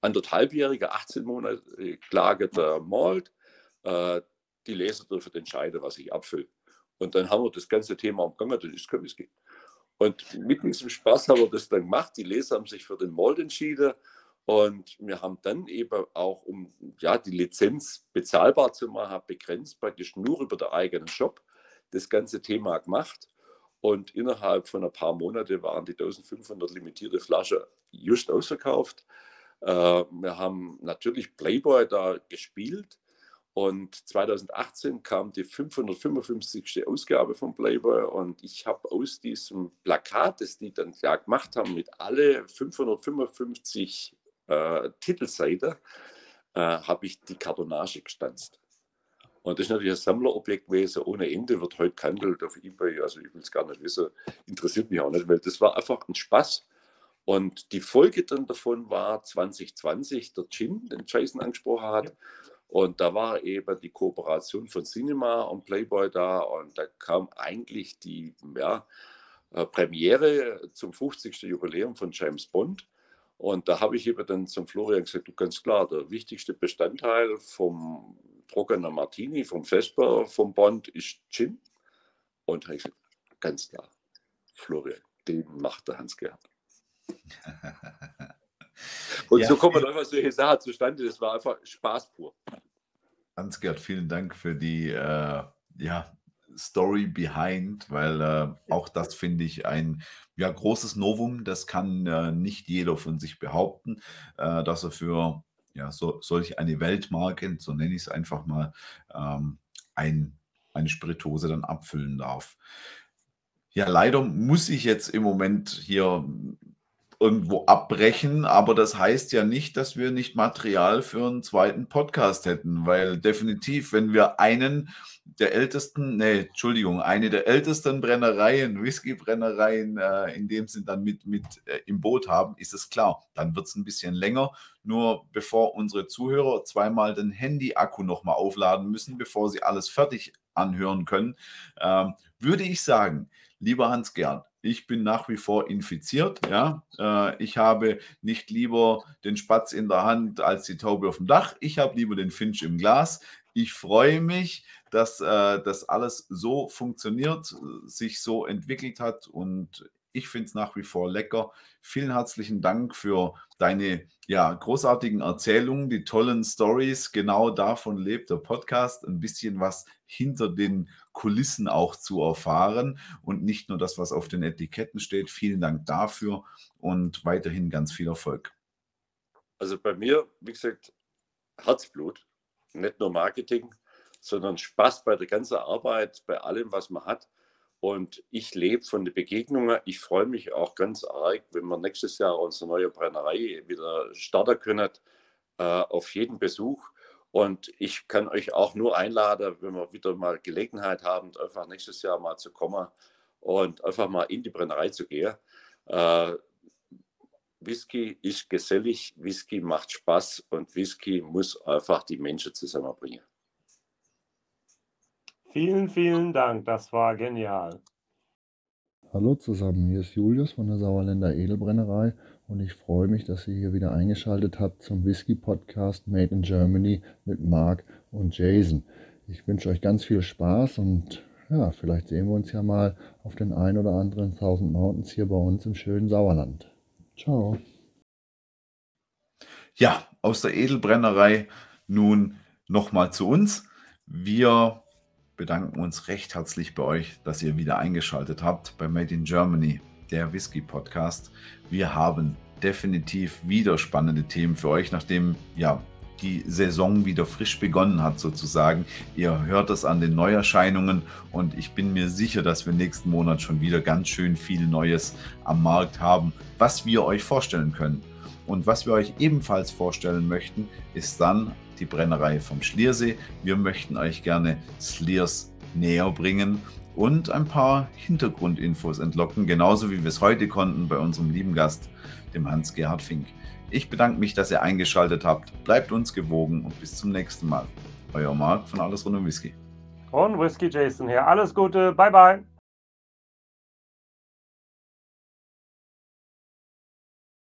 anderthalbjähriger, 18 Monate gelagerter Malt. Äh, die Leser dürfen entscheiden, was ich abfülle. Und dann haben wir das ganze Thema umgegangen, das ist Whisky. Und mit diesem Spaß haben wir das dann gemacht. Die Leser haben sich für den Malt entschieden. Und wir haben dann eben auch, um ja, die Lizenz bezahlbar zu machen, begrenzt praktisch nur über den eigenen Shop das ganze Thema gemacht. Und innerhalb von ein paar Monaten waren die 1500 limitierte Flaschen just ausverkauft. Äh, wir haben natürlich Playboy da gespielt. Und 2018 kam die 555. Ausgabe von Playboy und ich habe aus diesem Plakat, das die dann ja gemacht haben, mit alle 555 äh, Titelseiten, äh, habe ich die Kartonage gestanzt. Und das ist natürlich ein Sammlerobjekt gewesen, ohne Ende, wird heute gehandelt auf Ebay. Also ich will es gar nicht wissen, interessiert mich auch nicht, weil das war einfach ein Spaß. Und die Folge dann davon war 2020, der Gin, den Jason angesprochen hat. Und da war eben die Kooperation von Cinema und Playboy da. Und da kam eigentlich die ja, äh, Premiere zum 50. Jubiläum von James Bond. Und da habe ich eben dann zum Florian gesagt, du ganz klar, der wichtigste Bestandteil vom trockener Martini vom Vesper, vom Bond ist Gin. Und ich gesagt, ganz klar, Florian, den macht der Hans-Gerhard. <laughs> Und ja, so kommen einfach solche Sachen zustande. Das war einfach Spaß pur. Hans-Gerd, vielen Dank für die äh, ja, Story behind, weil äh, auch das finde ich ein ja, großes Novum. Das kann äh, nicht jeder von sich behaupten, äh, dass er für ja, so, solch eine Weltmarke, so nenne ich es einfach mal, ähm, ein, eine Spirituose dann abfüllen darf. Ja, leider muss ich jetzt im Moment hier irgendwo abbrechen, aber das heißt ja nicht, dass wir nicht Material für einen zweiten Podcast hätten, weil definitiv, wenn wir einen der ältesten, nee, Entschuldigung, eine der ältesten Brennereien, Whiskybrennereien äh, in dem Sinn dann mit, mit äh, im Boot haben, ist es klar, dann wird es ein bisschen länger. Nur bevor unsere Zuhörer zweimal den Handy-Akku nochmal aufladen müssen, bevor sie alles fertig anhören können, äh, würde ich sagen, lieber Hans-Gerd, ich bin nach wie vor infiziert. Ja? Äh, ich habe nicht lieber den Spatz in der Hand als die Taube auf dem Dach. Ich habe lieber den Finch im Glas. Ich freue mich, dass äh, das alles so funktioniert, sich so entwickelt hat und ich finde es nach wie vor lecker. Vielen herzlichen Dank für deine ja, großartigen Erzählungen, die tollen Stories. Genau davon lebt der Podcast. Ein bisschen was hinter den Kulissen auch zu erfahren und nicht nur das, was auf den Etiketten steht. Vielen Dank dafür und weiterhin ganz viel Erfolg. Also bei mir, wie gesagt, Herzblut, nicht nur Marketing, sondern Spaß bei der ganzen Arbeit, bei allem, was man hat. Und ich lebe von den Begegnungen. Ich freue mich auch ganz arg, wenn wir nächstes Jahr unsere neue Brennerei wieder starten können, äh, auf jeden Besuch. Und ich kann euch auch nur einladen, wenn wir wieder mal Gelegenheit haben, einfach nächstes Jahr mal zu kommen und einfach mal in die Brennerei zu gehen. Äh, Whisky ist gesellig, Whisky macht Spaß und Whisky muss einfach die Menschen zusammenbringen. Vielen, vielen Dank, das war genial. Hallo zusammen, hier ist Julius von der Sauerländer Edelbrennerei und ich freue mich, dass ihr hier wieder eingeschaltet habt zum Whisky Podcast Made in Germany mit Marc und Jason. Ich wünsche euch ganz viel Spaß und ja, vielleicht sehen wir uns ja mal auf den ein oder anderen Thousand Mountains hier bei uns im schönen Sauerland. Ciao. Ja, aus der Edelbrennerei nun nochmal zu uns. Wir bedanken uns recht herzlich bei euch, dass ihr wieder eingeschaltet habt bei Made in Germany, der Whisky Podcast. Wir haben definitiv wieder spannende Themen für euch, nachdem ja die Saison wieder frisch begonnen hat sozusagen. Ihr hört es an den Neuerscheinungen und ich bin mir sicher, dass wir nächsten Monat schon wieder ganz schön viel Neues am Markt haben, was wir euch vorstellen können. Und was wir euch ebenfalls vorstellen möchten, ist dann die Brennerei vom Schliersee. Wir möchten euch gerne Sliers näher bringen und ein paar Hintergrundinfos entlocken, genauso wie wir es heute konnten bei unserem lieben Gast, dem Hans-Gerhard Fink. Ich bedanke mich, dass ihr eingeschaltet habt. Bleibt uns gewogen und bis zum nächsten Mal. Euer Marc von Alles rund um Whisky. Und Whisky Jason hier. Alles Gute. Bye, bye.